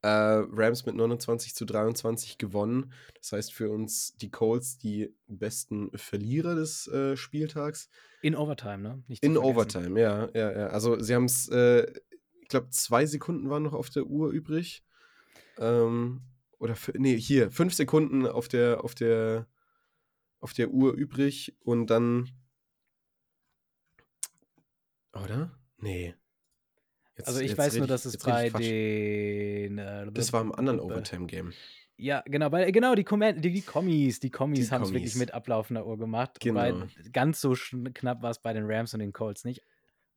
Äh, Rams mit 29 zu 23 gewonnen. Das heißt für uns die Colts die besten Verlierer des äh, Spieltags. In Overtime, ne? In Overtime, ja, ja, ja. Also sie haben es, äh, ich glaube, zwei Sekunden waren noch auf der Uhr übrig. Ähm, oder nee, hier, fünf Sekunden auf der, auf der, auf der Uhr übrig und dann. Oder? Nee. Jetzt, also ich weiß nur, dass es bei den. Äh, das war im anderen Overtime-Game. Ja, genau, weil, genau, die, Comment, die, die Kommis, die Kommis haben es wirklich mit ablaufender Uhr gemacht. Genau. Weil ganz so knapp war es bei den Rams und den Colts nicht.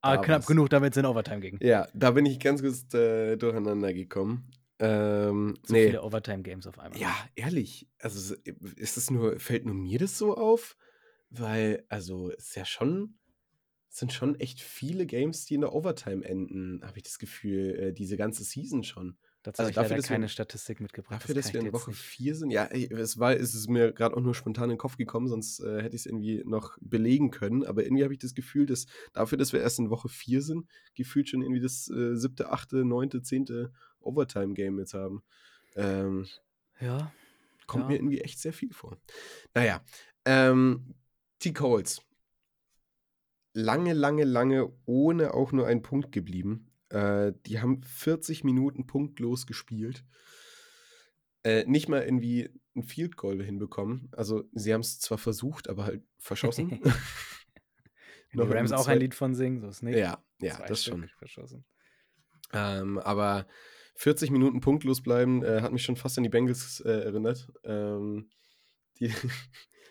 Aber da knapp genug, damit es in Overtime ging. Ja, da bin ich ganz kurz äh, durcheinander gekommen. Ähm, Zu nee. viele Overtime-Games auf einmal. Ja, ehrlich. Also ist es nur, fällt nur mir das so auf? Weil, also, es ist ja schon, es sind schon echt viele Games, die in der Overtime enden, habe ich das Gefühl, äh, diese ganze Season schon. Dazu Also habe ich dafür, dass wir- keine Statistik mitgebracht. Dafür, das dass wir in Woche nicht- 4 sind, ja, ey, es war, es ist mir gerade auch nur spontan in den Kopf gekommen, sonst äh, hätte ich es irgendwie noch belegen können. Aber irgendwie habe ich das Gefühl, dass dafür, dass wir erst in Woche 4 sind, gefühlt schon irgendwie das äh, siebte, achte, neunte, zehnte Overtime-Game jetzt haben. Ähm, Ja, kommt Ja. mir irgendwie echt sehr viel vor. Naja, ähm, die Colts. Lange, lange, lange ohne auch nur einen Punkt geblieben. Äh, die haben 40 Minuten punktlos gespielt. Äh, nicht mal irgendwie ein Field Goal hinbekommen. Also, sie haben es zwar versucht, aber halt verschossen. Noch die Rams auch ein Lied von singen, so ist nicht. ja, ja, Zwei das Stück schon. Verschossen. Ähm, aber 40 Minuten punktlos bleiben äh, hat mich schon fast an die Bengals äh, erinnert. Ähm, die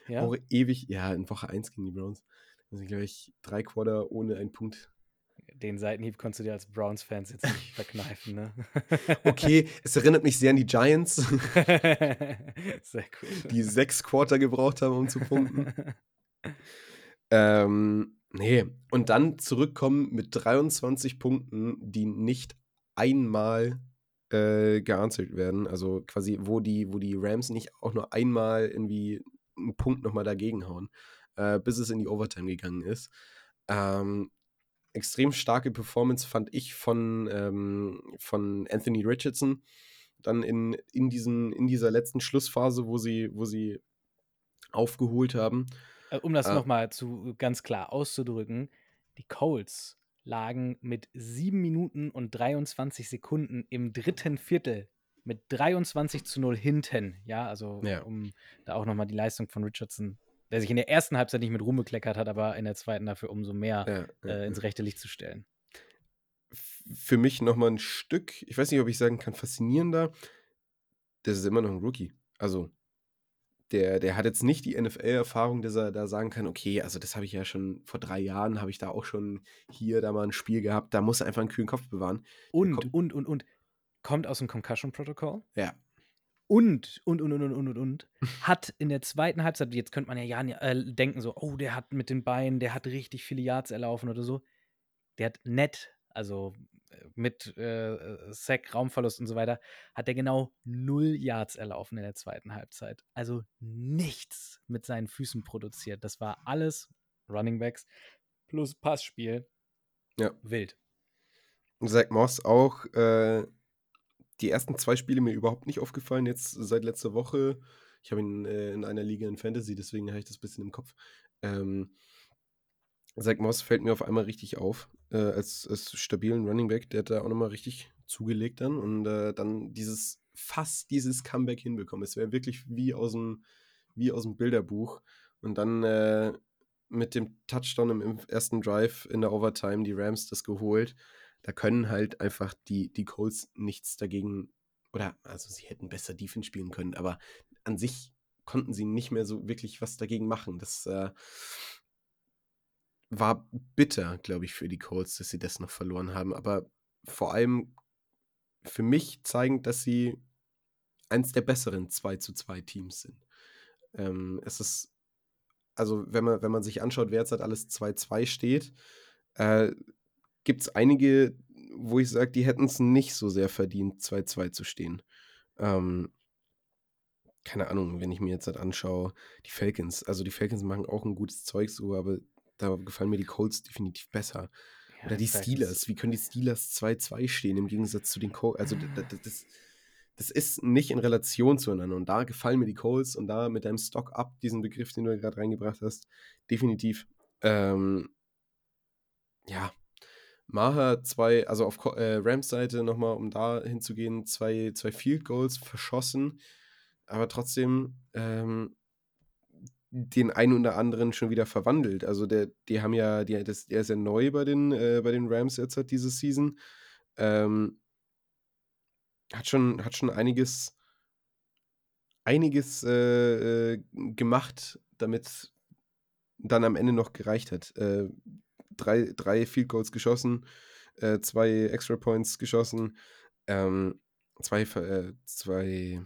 Ja, auch ewig, ja, in Woche 1 gegen die Browns. Da sind, glaube ich, drei Quarter ohne einen Punkt. den Seitenhieb konntest du dir als Browns-Fans jetzt nicht verkneifen, ne? Okay, es erinnert mich sehr an die Giants, Sehr cool. die sechs Quarter gebraucht haben, um zu punkten. Ähm, nee, und dann zurückkommen mit 23 Punkten, die nicht einmal äh, geanswert werden. Also quasi, wo die, wo die Rams nicht auch nur einmal irgendwie einen Punkt nochmal dagegen hauen, äh, bis es in die Overtime gegangen ist. Ähm, extrem starke Performance fand ich von, ähm, von Anthony Richardson. Dann in, in, diesen, in dieser letzten Schlussphase, wo sie, wo sie aufgeholt haben. Äh, Um das Äh, nochmal zu ganz klar auszudrücken, die Colts lagen mit 7 Minuten und 23 Sekunden im dritten Viertel mit 23 zu 0 hinten. Ja, also Ja. um da auch nochmal die Leistung von Richardson, der sich in der ersten Halbzeit nicht mit Ruhm bekleckert hat, aber in der zweiten dafür umso mehr Ja, äh, ins rechte Licht zu stellen. für mich nochmal ein Stück, ich weiß nicht, ob ich sagen kann, faszinierender. Das ist immer noch ein Rookie. Also, der, der hat jetzt nicht die NFL-Erfahrung, dass er da sagen kann, okay, also das habe ich ja schon vor drei Jahren, habe ich da auch schon hier, da mal ein Spiel gehabt, da muss er einfach einen kühlen Kopf bewahren. Und, und, und, und, kommt aus dem Concussion-Protokoll. Ja. Und, und, und, und, und, und, und, und, hat in der zweiten Halbzeit, jetzt könnte man ja, äh, denken so, oh, der hat mit den Beinen, der hat richtig viele Yards erlaufen oder so. Der hat nett, also äh, mit äh, Sack, Raumverlust und so weiter, hat er genau null Yards erlaufen in der zweiten Halbzeit. Also nichts mit seinen Füßen produziert. Das war alles Running Backs plus Passspiel. Ja. Wild. Zach Moss auch, äh, die ersten zwei Spiele mir überhaupt nicht aufgefallen, jetzt seit letzter Woche. Ich habe ihn äh, in einer Liga in Fantasy, deswegen habe ich das ein bisschen im Kopf. Ähm, Zach Moss fällt mir auf einmal richtig auf, äh, als, als stabilen Running Back. Der hat da auch nochmal richtig zugelegt dann und äh, dann dieses, fast dieses Comeback hinbekommen. Es wäre wirklich wie aus dem, wie aus dem Bilderbuch. Und dann äh, mit dem Touchdown im, im ersten Drive in der Overtime die Rams das geholt. Da können halt einfach die, die Colts nichts dagegen, oder also sie hätten besser Defense spielen können, aber an sich konnten sie nicht mehr so wirklich was dagegen machen. Das äh, war bitter, glaube ich, für die Colts, dass sie das noch verloren haben. Aber vor allem für mich zeigend, dass sie eins der besseren 2 zu 2 Teams sind. Ähm, es ist, also wenn man, wenn man sich anschaut, wer jetzt halt alles 2-2 steht, äh, gibt es einige, wo ich sage, die hätten es nicht so sehr verdient, 2-2 zu stehen. Ähm, keine Ahnung, wenn ich mir jetzt halt anschaue, die Falcons, also die Falcons machen auch ein gutes Zeug so, aber da gefallen mir die Colts definitiv besser. Ja, Oder die Steelers, wie können die Steelers 2-2 stehen im Gegensatz zu den Colts? Also d- d- das, das ist nicht in Relation zueinander und da gefallen mir die Colts und da mit deinem Stock-Up, diesen Begriff, den du gerade reingebracht hast, definitiv. Ähm, ja, Maher zwei, also auf äh, Rams Seite nochmal, um da hinzugehen, zwei, zwei Field Goals verschossen, aber trotzdem ähm, den einen oder anderen schon wieder verwandelt. Also der, die haben ja, die, das, der ist ja neu bei den, äh, bei den Rams jetzt halt diese Season. Ähm, hat schon, hat schon einiges, einiges äh, äh, gemacht, damit dann am Ende noch gereicht hat. Äh, drei, drei Field Goals geschossen, äh, zwei Extra Points geschossen. Ähm, zwei, äh, zwei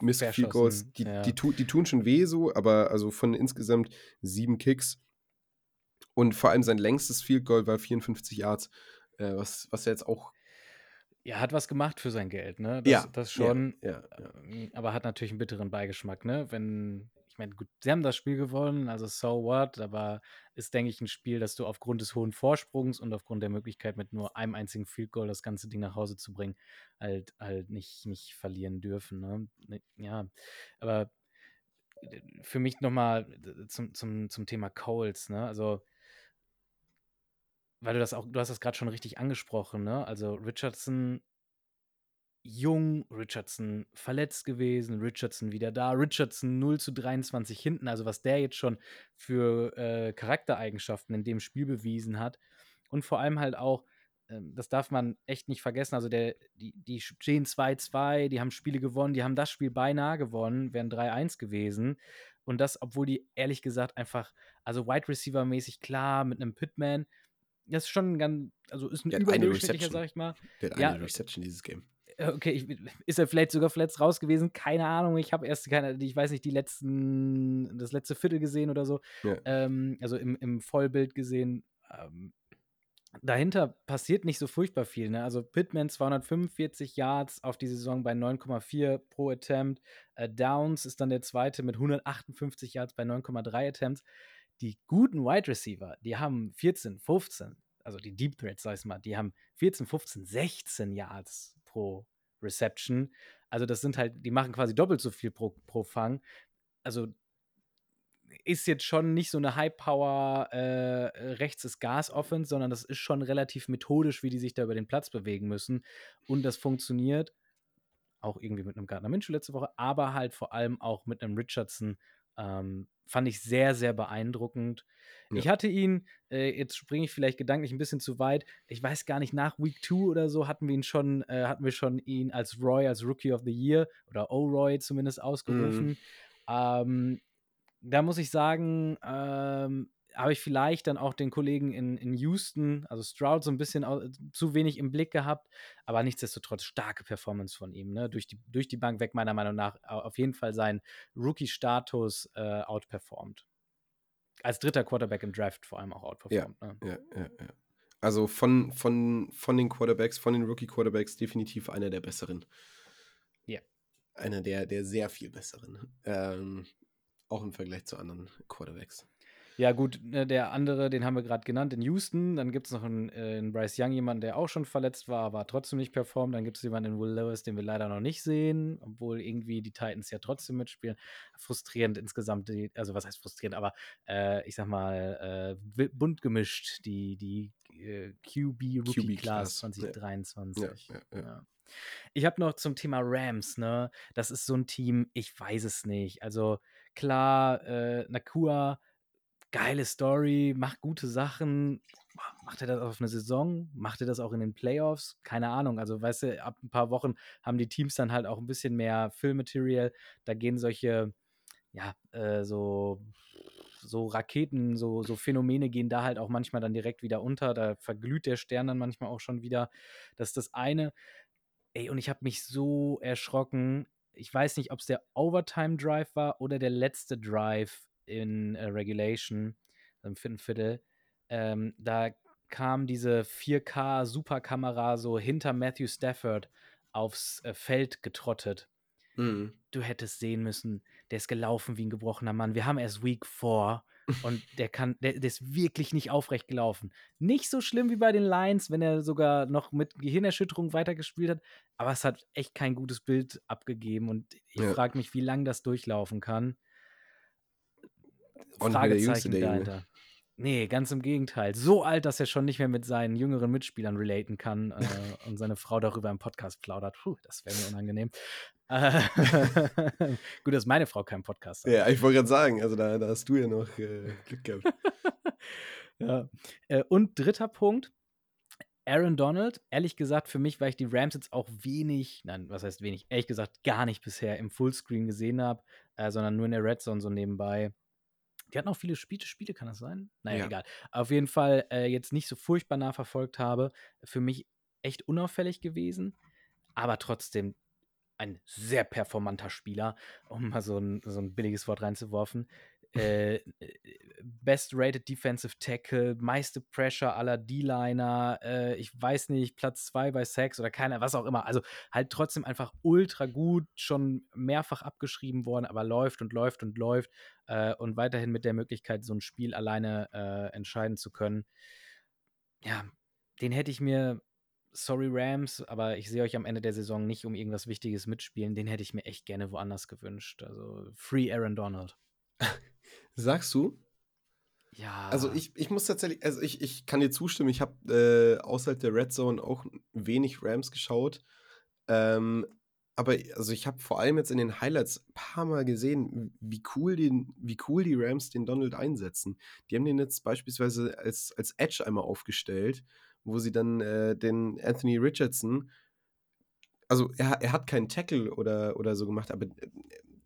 Missed Field Goals, die, ja. die, tu, die tun schon weh so, aber also von insgesamt sieben Kicks und vor allem sein längstes Field Goal war 54 Yards, äh, was, was ja jetzt auch Er hat was gemacht für sein Geld, ne? Das, Ja, das ja, schon. ja, ja. ähm, Aber hat natürlich einen bitteren Beigeschmack, ne? Wenn, ich meine, gut, sie haben das Spiel gewonnen, also so what, aber ist, denke ich, ein Spiel, das du aufgrund des hohen Vorsprungs und aufgrund der Möglichkeit, mit nur einem einzigen Field Goal das ganze Ding nach Hause zu bringen, halt, halt nicht, nicht verlieren dürfen, ne? Ne, Ja, aber äh, für mich nochmal zum, zum, zum Thema Coles, ne? Also, weil du das auch, du hast das gerade schon richtig angesprochen, ne? Also Richardson jung, Richardson verletzt gewesen, Richardson wieder da, Richardson 0 zu 23 hinten, also was der jetzt schon für äh, Charaktereigenschaften in dem Spiel bewiesen hat. Und vor allem halt auch, ähm, das darf man echt nicht vergessen, also der, die, die stehen 2-2, die haben Spiele gewonnen, die haben das Spiel beinahe gewonnen, wären 3-1 gewesen. Und das, obwohl die ehrlich gesagt einfach, also Wide Receiver-mäßig klar, mit einem Pitman, das ist schon ein ganz, also ist ein überdurchschnittlicher, sag ich mal. Der hat Ja, eine Reception dieses Game. Äh, Okay, ich, ist er vielleicht sogar verletzt raus gewesen? Keine Ahnung. Ich habe erst keine, ich weiß nicht, die letzten, das letzte Viertel gesehen oder so. Ja. Ähm, also im, im Vollbild gesehen. Ähm, dahinter passiert nicht so furchtbar viel. Ne? Also Pittman 245 Yards auf die Saison bei 9,4 pro Attempt. Äh, Downs ist dann der zweite mit 158 Yards bei 9,3 Attempts. Die guten Wide Receiver, die haben 14, 15, also die Deep Threats, sag ich mal, die haben 14, 15, 16 Yards pro Reception. Also das sind halt, die machen quasi doppelt so viel pro, pro Fang. Also ist jetzt schon nicht so eine High-Power äh, Gas-Offense, sondern das ist schon relativ methodisch, wie die sich da über den Platz bewegen müssen. Und das funktioniert auch irgendwie mit einem Gardner Minshew letzte Woche, aber halt vor allem auch mit einem Richardson. Ähm, fand ich sehr, sehr beeindruckend. Ja. Ich hatte ihn, äh, jetzt springe ich vielleicht gedanklich ein bisschen zu weit. Ich weiß gar nicht, nach Week 2 oder so hatten wir ihn schon, äh, hatten wir schon ihn als Roy, als Rookie of the Year oder O-Roy zumindest ausgerufen. Ähm, da muss ich sagen, ähm, habe ich vielleicht dann auch den Kollegen in, in Houston, also Stroud, so ein bisschen zu wenig im Blick gehabt, aber nichtsdestotrotz starke Performance von ihm, ne? durch, die, durch die Bank weg, meiner Meinung nach, au- auf jeden Fall seinen Rookie-Status äh, outperformed. Als dritter Quarterback im Draft vor allem auch outperformed. Ne? Ja, ja, ja. Also von, von, von den Quarterbacks, von den Rookie-Quarterbacks definitiv einer der besseren. Ja. Einer der, der sehr viel besseren. Ähm, auch im Vergleich zu anderen Quarterbacks. Ja, gut, ne, der andere, den haben wir gerade genannt, in Houston. Dann gibt es noch einen, äh, in Bryce Young jemanden, der auch schon verletzt war, aber trotzdem nicht performt. Dann gibt es jemanden in Will Lewis, den wir leider noch nicht sehen, obwohl irgendwie die Titans ja trotzdem mitspielen. Frustrierend insgesamt, die, also was heißt frustrierend, aber äh, ich sag mal, äh, bunt gemischt, die, die äh, QB Rookie Class QB-Class, ja. 2023. Ja, ja, ja. Ja. Ich habe noch zum Thema Rams, ne? Das ist so ein Team, ich weiß es nicht. Also klar, äh, Nakua, geile Story, macht gute Sachen. Macht er das auf eine Saison? Macht er das auch in den Playoffs? Keine Ahnung. Also, weißt du, ab ein paar Wochen haben die Teams dann halt auch ein bisschen mehr Filmmaterial. Da gehen solche, ja, äh, so, so Raketen, so, so Phänomene gehen da halt auch manchmal dann direkt wieder unter. Da verglüht der Stern dann manchmal auch schon wieder. Das ist das eine. Ey, und ich habe mich so erschrocken. Ich weiß nicht, ob es der Overtime Drive war oder der letzte Drive in äh, Regulation im vierten Viertel. Ähm, da kam diese 4K Superkamera so hinter Matthew Stafford aufs äh, Feld getrottet. Mhm. Du hättest sehen müssen, der ist gelaufen wie ein gebrochener Mann. Wir haben erst Week 4 und der kann, der, der ist wirklich nicht aufrecht gelaufen. Nicht so schlimm wie bei den Lions, wenn er sogar noch mit Gehirnerschütterung weitergespielt hat, aber es hat echt kein gutes Bild abgegeben und ich Ja. frage mich, wie lange das durchlaufen kann. Mehr der Jüngste, der Junge. dahinter. Nee, ganz im Gegenteil. So alt, dass er schon nicht mehr mit seinen jüngeren Mitspielern relaten kann äh, und seine Frau darüber im Podcast plaudert. Puh, das wäre mir unangenehm. Gut, dass meine Frau keinen Podcast hat. Ja, ich wollte gerade sagen, also da, da hast du ja noch äh, Glück gehabt. Ja. Äh, und dritter Punkt. Aaron Donald, ehrlich gesagt, für mich, weil ich die Rams jetzt auch wenig, nein, was heißt wenig, ehrlich gesagt gar nicht bisher im Fullscreen gesehen habe, äh, sondern nur in der Red Zone so nebenbei. Die hatten auch viele Spiele, Spiele, kann das sein? Naja, Ja. egal. Auf jeden Fall äh, jetzt nicht so furchtbar nah verfolgt habe. Für mich echt unauffällig gewesen. aber trotzdem ein sehr performanter Spieler, um mal so ein, so ein billiges Wort reinzuwerfen. Äh, Best Rated Defensive Tackle, meiste Pressure aller D-Liner, äh, ich weiß nicht, Platz 2 bei Sex oder keiner, was auch immer. Also halt trotzdem einfach ultra gut, schon mehrfach abgeschrieben worden, aber läuft und läuft und läuft äh, und weiterhin mit der Möglichkeit, so ein Spiel alleine äh, entscheiden zu können. Ja, den hätte ich mir sorry Rams, aber ich sehe euch am Ende der Saison nicht um irgendwas Wichtiges mitspielen. Den hätte ich mir echt gerne woanders gewünscht. Also Free Aaron Donald. Sagst du? Ja. Also ich, ich muss tatsächlich, also ich, ich kann dir zustimmen, ich habe äh, außerhalb der Red Zone auch wenig Rams geschaut. Ähm, aber also ich habe vor allem jetzt in den Highlights ein paar Mal gesehen, wie cool, den, wie cool die Rams den Donald einsetzen. Die haben den jetzt beispielsweise als, als Edge einmal aufgestellt wo sie dann äh, den Anthony Richardson, also er, er hat keinen Tackle oder, oder so gemacht, aber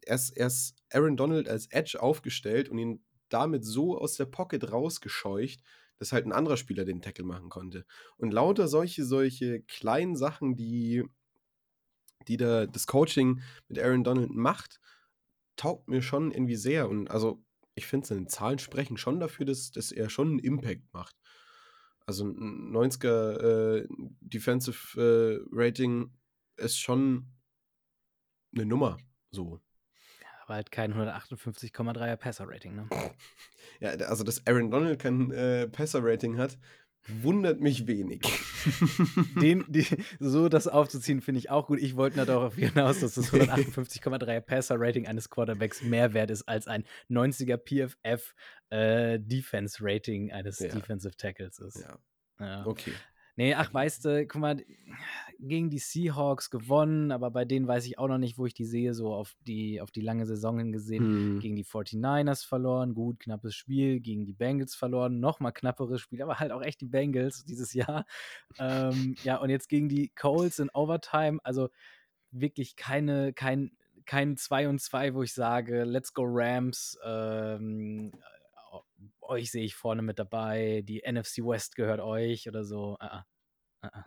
ist, er ist Aaron Donald als Edge aufgestellt und ihn damit so aus der Pocket rausgescheucht, dass halt ein anderer Spieler den Tackle machen konnte. Und lauter solche, solche kleinen Sachen, die, die da das Coaching mit Aaron Donald macht, taugt mir schon irgendwie sehr. Und also, ich finde, seine Zahlen sprechen schon dafür, dass, dass er schon einen Impact macht. Also ein 90er äh, Defensive äh, Rating ist schon eine Nummer, so. Aber halt kein 158,3er Passer-Rating, ne? Ja, also dass Aaron Donald kein äh, Passer-Rating hat, wundert mich wenig. Den, die, so das aufzuziehen, finde ich auch gut. Ich wollte darauf hinaus, dass das 158,3er Passer-Rating eines Quarterbacks mehr wert ist als ein 90er PFF äh, Defense-Rating eines ja. Defensive Tackles ist. Ja. ja. Okay. Nee, ach, weißt du, guck mal, gegen die Seahawks gewonnen, aber bei denen weiß ich auch noch nicht, wo ich die sehe, so auf die, auf die lange Saison hingesehen. Hm. Gegen die 49ers verloren, gut, knappes Spiel, gegen die Bengals verloren, nochmal knapperes Spiel, aber halt auch echt die Bengals dieses Jahr. ähm, ja, und jetzt gegen die Colts in Overtime, also wirklich keine, kein, kein 2 und 2, wo ich sage, let's go Rams, ähm, euch sehe ich vorne mit dabei, die NFC West gehört euch oder so. Uh -uh. Uh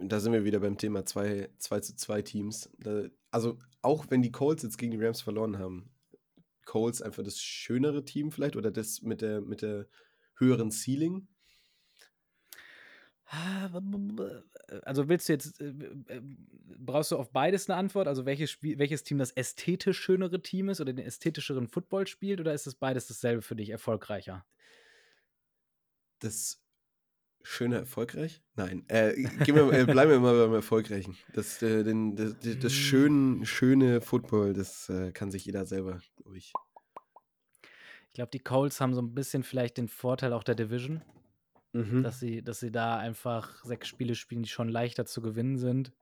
da sind wir wieder beim Thema 2 zu 2 Teams. Da, also auch wenn die Colts jetzt gegen die Rams verloren haben, Colts einfach das schönere Team vielleicht oder das mit der, mit der höheren Ceiling. Also willst du jetzt, äh, äh, brauchst du auf beides eine Antwort? Also welches, Spiel, welches Team das ästhetisch schönere Team ist oder den ästhetischeren Football spielt oder ist das beides dasselbe für dich, erfolgreicher? Das schöne erfolgreich? Nein, äh, wir, äh, bleiben wir mal beim Erfolgreichen. Das, äh, den, das, das schön, schöne Football, das äh, kann sich jeder selber, glaube ich. Ich glaube, die Colts haben so ein bisschen vielleicht den Vorteil auch der Division Mhm. Dass, sie, dass sie da einfach sechs Spiele spielen, die schon leichter zu gewinnen sind.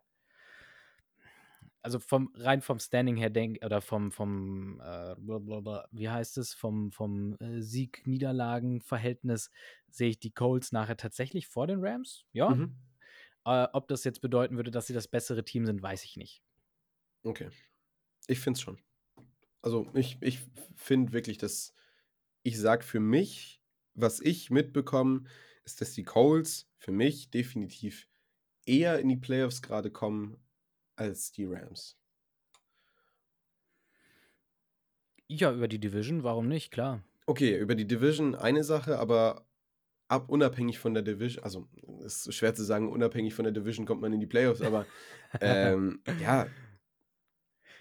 Also vom rein vom Standing her denk oder vom vom äh, wie heißt es vom vom äh, Sieg-Niederlagen-Verhältnis sehe ich die Colts nachher tatsächlich vor den Rams. Ja. Mhm. Äh, ob das jetzt bedeuten würde, dass sie das bessere Team sind, weiß ich nicht. Okay. Ich finde es schon. Also ich, ich finde wirklich, dass ich sage für mich, was ich mitbekomme, ist, dass die Coles für mich definitiv eher in die Playoffs gerade kommen als die Rams. Ja, über die Division, warum nicht, klar. Okay, über die Division eine Sache, aber ab unabhängig von der Division, also ist schwer zu sagen, unabhängig von der Division kommt man in die Playoffs, aber ähm, ja,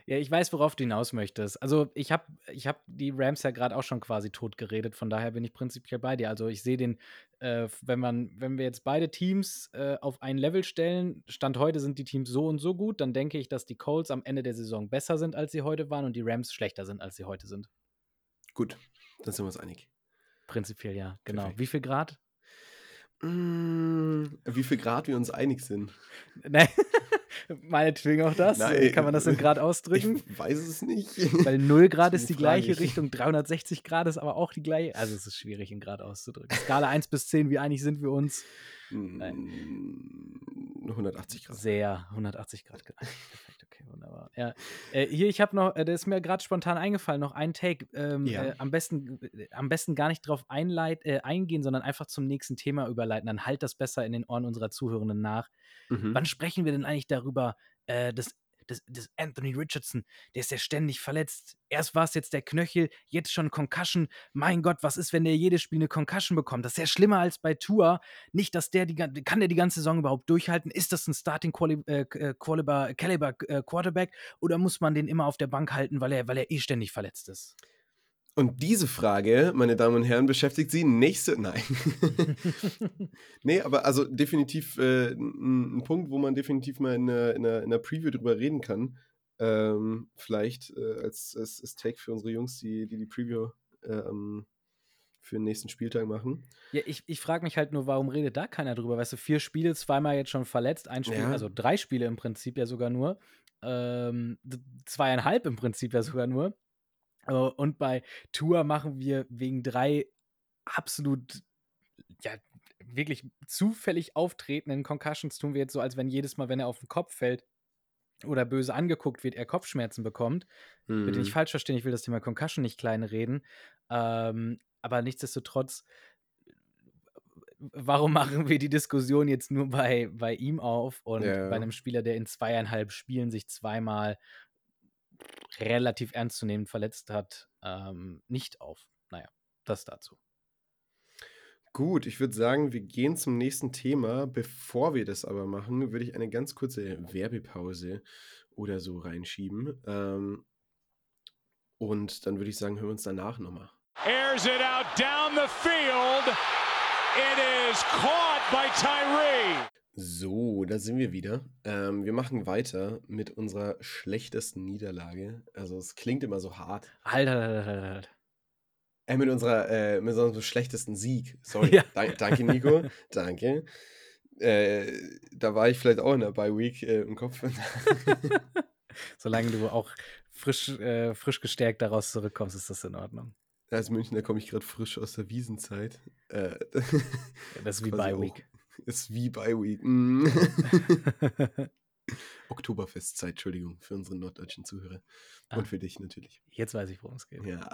ja, ich weiß, worauf du hinaus möchtest. Also ich habe ich hab die Rams ja gerade auch schon quasi tot geredet, von daher bin ich prinzipiell bei dir. Also ich sehe den, äh, wenn man, wenn wir jetzt beide Teams äh, auf ein Level stellen, Stand heute sind die Teams so und so gut, dann denke ich, dass die Colts am Ende der Saison besser sind, als sie heute waren und die Rams schlechter sind, als sie heute sind. Gut, dann sind wir uns einig. Prinzipiell ja, genau. Perfekt. Wie viel Grad? Mm, wie viel Grad wir uns einig sind. Nein. Meinetwegen auch das. Nein, Kann man das in Grad ausdrücken? Ich weiß es nicht. Weil 0 Grad ist die gleiche ich. Richtung, 360 Grad ist aber auch die gleiche. Also es ist schwierig in Grad auszudrücken. Skala 1 bis 10, wie einig sind wir uns? Nein. 180 Grad. Sehr, 180 Grad. Perfekt, okay. wunderbar. Ja. Äh, hier, ich habe noch, äh, der ist mir gerade spontan eingefallen, noch ein Take. Ähm, Ja. äh, am, besten, äh, am besten gar nicht drauf einleit, äh, eingehen, sondern einfach zum nächsten Thema überleiten. Dann halt das besser in den Ohren unserer Zuhörenden nach. Mhm. Wann sprechen wir denn eigentlich darüber, äh, dass, dass, dass Anthony Richardson, der ist ja ständig verletzt. Erst war es jetzt der Knöchel, jetzt schon Concussion. Mein Gott, was ist, wenn der jedes Spiel eine Concussion bekommt? Das ist ja schlimmer als bei Tour. Nicht, dass der die kann der die ganze Saison überhaupt durchhalten? Ist das ein Starting Quali äh, äh, Caliber äh, Quarterback oder muss man den immer auf der Bank halten, weil er, weil er eh ständig verletzt ist? Und diese Frage, meine Damen und Herren, beschäftigt Sie nächste. Nein. nee, aber also definitiv äh, ein, ein Punkt, wo man definitiv mal in einer, in einer, in einer Preview drüber reden kann. Ähm, vielleicht äh, als, als, als Take für unsere Jungs, die die, die Preview ähm, für den nächsten Spieltag machen. Ja, ich, ich frage mich halt nur, warum redet da keiner drüber? Weißt du, vier Spiele, zweimal jetzt schon verletzt, ein Spiel, Ja. also drei Spiele im Prinzip ja sogar nur. Ähm, zweieinhalb im Prinzip ja sogar nur. Äh, und bei Tour machen wir wegen drei absolut, ja, wirklich zufällig auftretenden Concussions, tun wir jetzt so, als wenn jedes Mal, wenn er auf den Kopf fällt oder böse angeguckt wird, er Kopfschmerzen bekommt. Bitte nicht Mhm. falsch verstehen, ich will das Thema Concussion nicht klein reden. Ähm, aber nichtsdestotrotz, warum machen wir die Diskussion jetzt nur bei, bei ihm auf und Ja. bei einem Spieler, der in zweieinhalb Spielen sich zweimal relativ ernstzunehmend verletzt hat, ähm, nicht auf? Naja, das dazu. Gut, ich würde sagen, wir gehen zum nächsten Thema. Bevor wir das aber machen, würde ich eine ganz kurze Werbepause oder so reinschieben. Ähm, und dann würde ich sagen, hören wir uns danach nochmal. airs it out down the field. It is caught by Tyree. So, da sind wir wieder. Ähm, wir machen weiter mit unserer schlechtesten Niederlage. Also es klingt immer so hart. Halt, halt, halt, halt, halt. Äh, mit unserer, äh, mit unserem schlechtesten Sieg. Sorry. Ja. Dank, danke, Nico. danke. Äh, da war ich vielleicht auch in der Bye Week äh, im Kopf. Solange du auch frisch, äh, frisch gestärkt daraus zurückkommst, ist das in Ordnung. Als Münchner komme ich gerade frisch aus der Wiesenzeit. Äh, das ist wie quasi Bye auch- Week. Ist wie Bye Week. Mm. Oktoberfestzeit, Entschuldigung, für unsere norddeutschen Zuhörer. Ah. Und für dich natürlich. Jetzt weiß ich, worum es geht. Ja.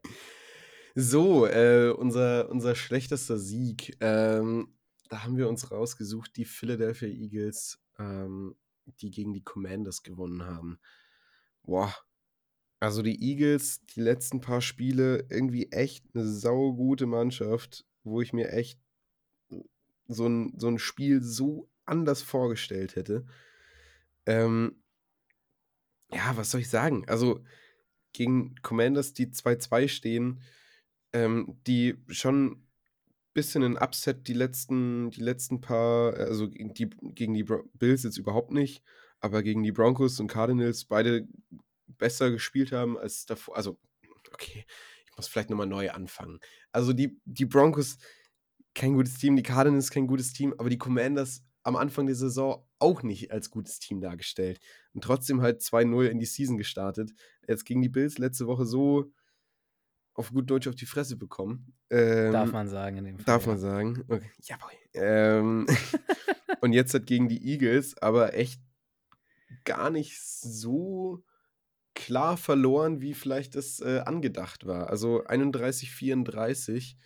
so, äh, unser, unser schlechtester Sieg. Ähm, da haben wir uns rausgesucht, die Philadelphia Eagles, ähm, die gegen die Commanders gewonnen haben. Boah. Also die Eagles, die letzten paar Spiele, irgendwie echt eine saugute Mannschaft, wo ich mir echt so ein, so ein Spiel so anders vorgestellt hätte. Ähm, ja, was soll ich sagen? Also gegen Commanders, die 2-2 stehen, ähm, die schon ein bisschen ein Upset die letzten, die letzten paar, also gegen die, gegen die Bills jetzt überhaupt nicht, aber gegen die Broncos und Cardinals beide besser gespielt haben als davor. Also, okay, ich muss vielleicht nochmal neu anfangen. Also die, die Broncos kein gutes Team, die Cardinals kein gutes Team, aber die Commanders am Anfang der Saison auch nicht als gutes Team dargestellt. Und trotzdem halt 2-0 in die Season gestartet. Jetzt gegen die Bills letzte Woche so auf gut Deutsch auf die Fresse bekommen. Ähm, Darf man sagen in dem Fall. Darf ja. man sagen. Okay. Jawohl. Ähm, und jetzt hat gegen die Eagles aber echt gar nicht so klar verloren, wie vielleicht das äh, angedacht war. Also 31-34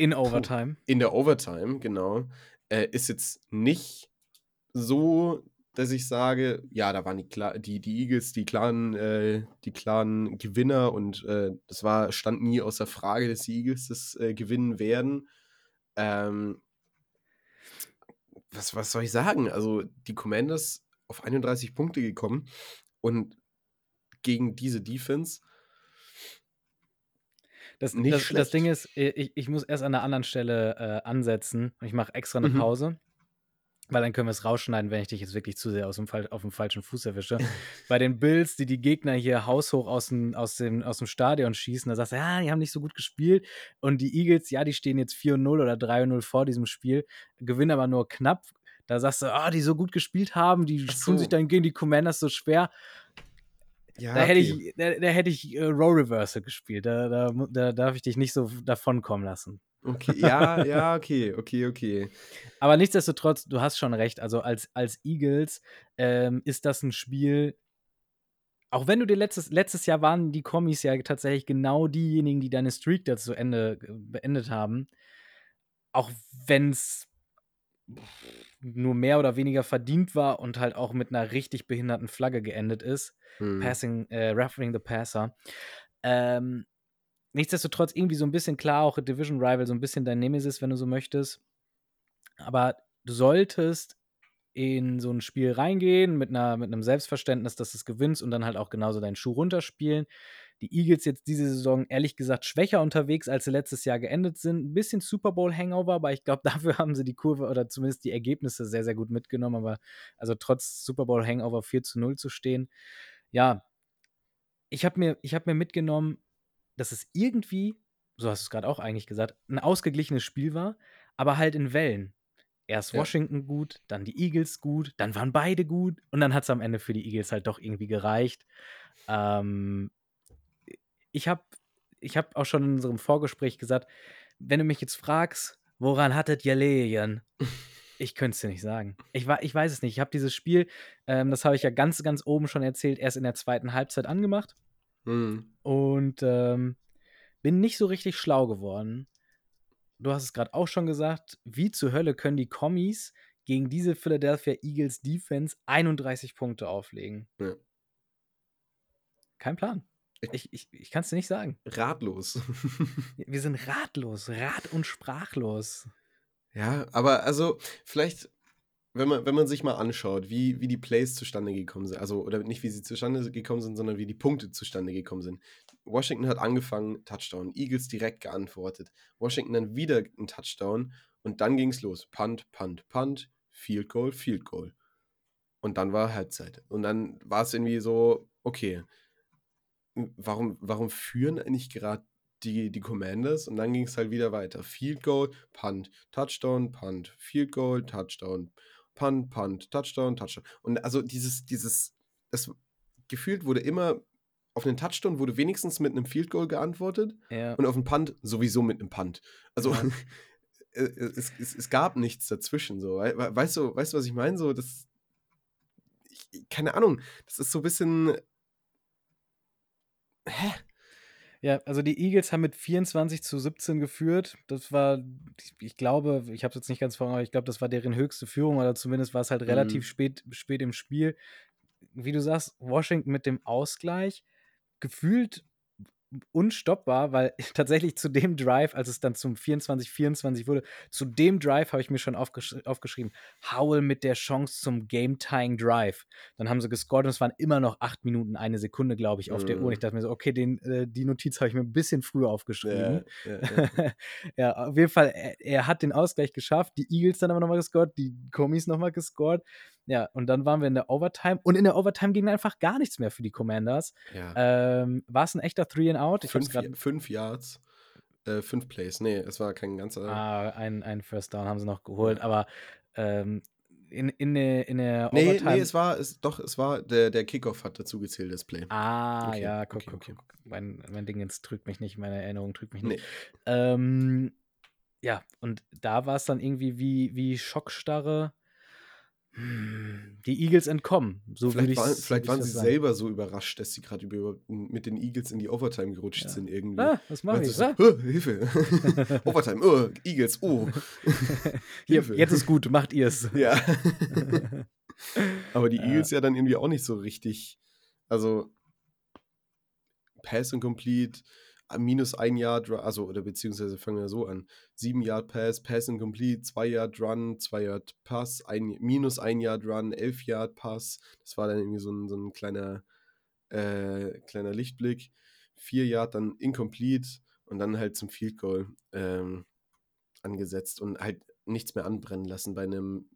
In Overtime. in der Overtime, genau. Äh, ist jetzt nicht so, dass ich sage, ja, da waren die, klar, die, die Eagles die klaren, äh, die klaren Gewinner und äh, das war, stand nie außer Frage, dass die Eagles das äh, gewinnen werden. Ähm, was, was soll ich sagen? Also, die Commanders auf 31 Punkte gekommen und gegen diese Defense Das, Nicht das, das Ding ist, ich, ich muss erst an einer anderen Stelle äh, ansetzen. Ich mache extra eine Mhm. Pause, weil dann können wir es rausschneiden, wenn ich dich jetzt wirklich zu sehr aus dem auf dem falschen Fuß erwische. Bei den Bills, die die Gegner hier haushoch aus dem, aus, dem, aus dem Stadion schießen, da sagst du, ja, die haben nicht so gut gespielt. Und die Eagles, ja, die stehen jetzt 4-0 oder 3-0 vor diesem Spiel, gewinnen aber nur knapp. Da sagst du, ah, die so gut gespielt haben, die Ach tun sich so. dann gegen die Commanders so schwer. Ja, Da hätte okay. ich, da, da hätte ich äh, Row Reversal gespielt. Da, da, da darf ich dich nicht so davon kommen lassen. Okay, ja, ja, okay, okay, okay. Aber nichtsdestotrotz, du hast schon recht. Also als, als Eagles ähm, ist das ein Spiel, auch wenn du dir letztes, letztes Jahr waren die Kommis ja tatsächlich genau diejenigen, die deine Streak da zu Ende beendet haben. Auch wenn es nur mehr oder weniger verdient war und halt auch mit einer richtig behinderten Flagge geendet ist. Hm. Passing, äh, Roughing the Passer. Ähm, nichtsdestotrotz irgendwie so ein bisschen klar, auch Division Rival, so ein bisschen dein Nemesis, wenn du so möchtest. Aber du solltest in so ein Spiel reingehen mit, einer, mit einem Selbstverständnis, dass du es gewinnst und dann halt auch genauso deinen Schuh runterspielen. Die Eagles jetzt diese Saison ehrlich gesagt schwächer unterwegs, als sie letztes Jahr geendet sind. Ein bisschen Super Bowl Hangover, aber ich glaube, dafür haben sie die Kurve oder zumindest die Ergebnisse sehr, sehr gut mitgenommen. Aber also trotz Super Bowl Hangover 4 zu 0 zu stehen. Ja, ich habe mir, hab mir mitgenommen, dass es irgendwie, so hast du es gerade auch eigentlich gesagt, ein ausgeglichenes Spiel war, aber halt in Wellen. Erst Ja. Washington gut, dann die Eagles gut, dann waren beide gut und dann hat es am Ende für die Eagles halt doch irgendwie gereicht. Ähm, ich habe ich hab auch schon in unserem Vorgespräch gesagt, wenn du mich jetzt fragst, woran hattet ihr Lehen? Ich könnte es dir nicht sagen. Ich, ich weiß es nicht. Ich habe dieses Spiel, ähm, das habe ich ja ganz, ganz oben schon erzählt, erst in der zweiten Halbzeit angemacht Hm. und ähm, bin nicht so richtig schlau geworden. Du hast es gerade auch schon gesagt, wie zur Hölle können die Kommis gegen diese Philadelphia Eagles Defense 31 Punkte auflegen? Ja. Kein Plan. Ich, ich, ich kann es dir nicht sagen. Ratlos. Wir sind ratlos, rat- und sprachlos. ja, aber also vielleicht, wenn man, wenn man sich mal anschaut, wie, wie die Plays zustande gekommen sind, also oder nicht wie sie zustande gekommen sind, sondern wie die Punkte zustande gekommen sind. Washington hat angefangen, Touchdown, Eagles direkt geantwortet. Washington dann wieder ein Touchdown und dann ging es los. Punt, Punt, Punt, Field Goal, Field Goal. Und dann war Halbzeit. Und dann war es irgendwie so, okay, warum, warum führen eigentlich gerade die, die Commanders? Und dann ging es halt wieder weiter. Field Goal, Punt, Touchdown, Punt, Field Goal, Touchdown, Punt, Punt, Touchdown, Touchdown. Und also dieses, dieses, das gefühlt wurde immer auf einen Touchdown wurde wenigstens mit einem Field Goal geantwortet Ja. und auf einen Punt sowieso mit einem Punt. Also Ja. äh, es, es, es gab nichts dazwischen. So. Wei- wei- Weißt du, weißt du, was ich meine? So, das, ich, keine Ahnung, das ist so ein bisschen. Hä? Ja, also die Eagles haben mit 24 zu 17 geführt. Das war, ich- glaube, ich habe es jetzt nicht ganz vor, aber ich glaube, das war deren höchste Führung oder zumindest war es halt relativ Mhm. spät, spät im Spiel. Wie du sagst, Washington mit dem Ausgleich gefühlt unstoppbar, weil tatsächlich zu dem Drive, als es dann zum 24-24 wurde, zu dem Drive habe ich mir schon aufgesch aufgeschrieben, Howell mit der Chance zum Game-Tying Drive. Dann haben sie gescored und es waren immer noch acht Minuten, eine Sekunde, glaube ich, auf der Uhr. Und ich Mhm. dachte mir so, okay, den, äh, die Notiz habe ich mir ein bisschen früher aufgeschrieben. Ja, ja, ja. ja, auf jeden Fall, er, er hat den Ausgleich geschafft. Die Eagles dann aber nochmal gescored, die Commies nochmal gescored. Ja, und dann waren wir in der Overtime. Und in der Overtime ging einfach gar nichts mehr für die Commanders. ja. Ähm, war es ein echter Three and Out? Ich fünf, Ja- fünf Yards, äh, fünf Plays. Nee, es war kein ganzer. ah, ein, ein First Down haben sie noch geholt, aber ähm, in, in, der, in der nee, Overtime. nee, es war, es, doch, es war, der, der Kickoff hat dazu gezählt, das Play. Ah, Okay, ja, guck, okay, guck, okay. guck. Mein, mein Ding jetzt trügt mich nicht, meine Erinnerung trügt mich nicht. Nee. Ähm, ja, und da war es dann irgendwie wie, wie Schockstarre. Die Eagles entkommen. So Vielleicht, ich war, vielleicht waren sie sagen. selber so überrascht, dass sie gerade mit den Eagles in die Overtime gerutscht Ja. sind irgendwie. Ah, was mache Meinst ich? du Ah, so, "Huh, Hilfe. Overtime, oh, Eagles, oh. hier, jetzt ist gut, macht ihr es. Ja. Aber die Ja. Eagles ja dann irgendwie auch nicht so richtig. Also Pass incomplete, äh, minus ein Ru- also oder beziehungsweise fangen wir so an. Sieben Yard Pass, Pass incomplete, zwei Yard Run, zwei Yard Pass, ein, minus ein Yard Run, elf Yard Pass. Das war dann irgendwie so ein, so ein kleiner, äh, kleiner Lichtblick. Vier Yard dann incomplete und dann halt zum Field Goal ähm, angesetzt und halt nichts mehr anbrennen lassen bei einem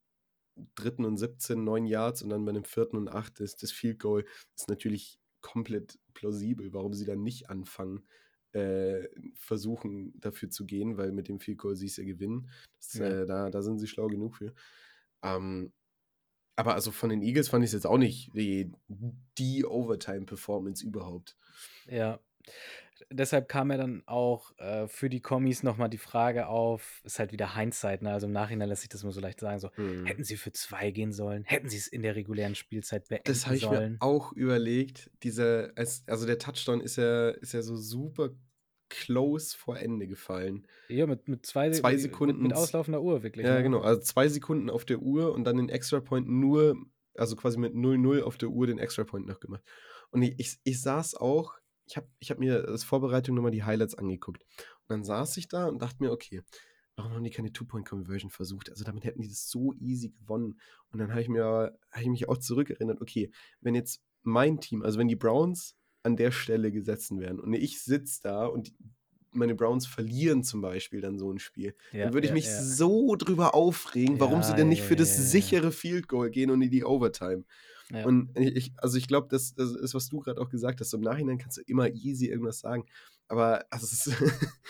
dritten und 17, 9 Yards und dann bei einem vierten und 8 ist das Field Goal ist natürlich komplett plausibel, warum sie dann nicht anfangen, äh, versuchen dafür zu gehen, weil mit dem Field Goal sie es ja gewinnen. Das, Ja. äh, da, da sind sie schlau genug für. Ähm, aber also von den Eagles fand ich es jetzt auch nicht die, die Overtime-Performance überhaupt. Ja. Deshalb kam ja dann auch äh, für die Kommis nochmal die Frage auf, ist halt wieder Hindsight, ne? Also im Nachhinein lässt sich das immer so leicht sagen, so, Mhm. hätten sie für zwei gehen sollen? Hätten sie es in der regulären Spielzeit beenden Das habe ich mir sollen? auch überlegt. Dieser, als, also der Touchdown ist ja, ist ja so super close vor Ende gefallen. Ja, mit, mit zwei, Zwei Sekunden Mit, mit auslaufender Uhr, wirklich. Ja, ne? genau. Also zwei Sekunden auf der Uhr und dann den Extra Point nur, also quasi mit 0-0 auf der Uhr den Extra Point noch gemacht. Und ich, ich, ich saß auch, ich habe ich hab mir als Vorbereitung nochmal die Highlights angeguckt. Und dann saß ich da und dachte mir, okay, warum haben die keine Two-Point-Conversion versucht? Also damit hätten die das so easy gewonnen. Und dann habe ich mir, habe ich mich auch zurückerinnert, okay, wenn jetzt mein Team, also wenn die Browns an der Stelle gesetzt werden und ich sitze da und die- meine Browns verlieren zum Beispiel dann so ein Spiel, Ja, dann würde ich ja, mich ja. so drüber aufregen, warum sie denn nicht für das sichere Field Goal gehen und in die Overtime. Ja. Und ich, also ich glaube, das, das ist, was du gerade auch gesagt hast. So Im Nachhinein kannst du immer easy irgendwas sagen. Aber also es ist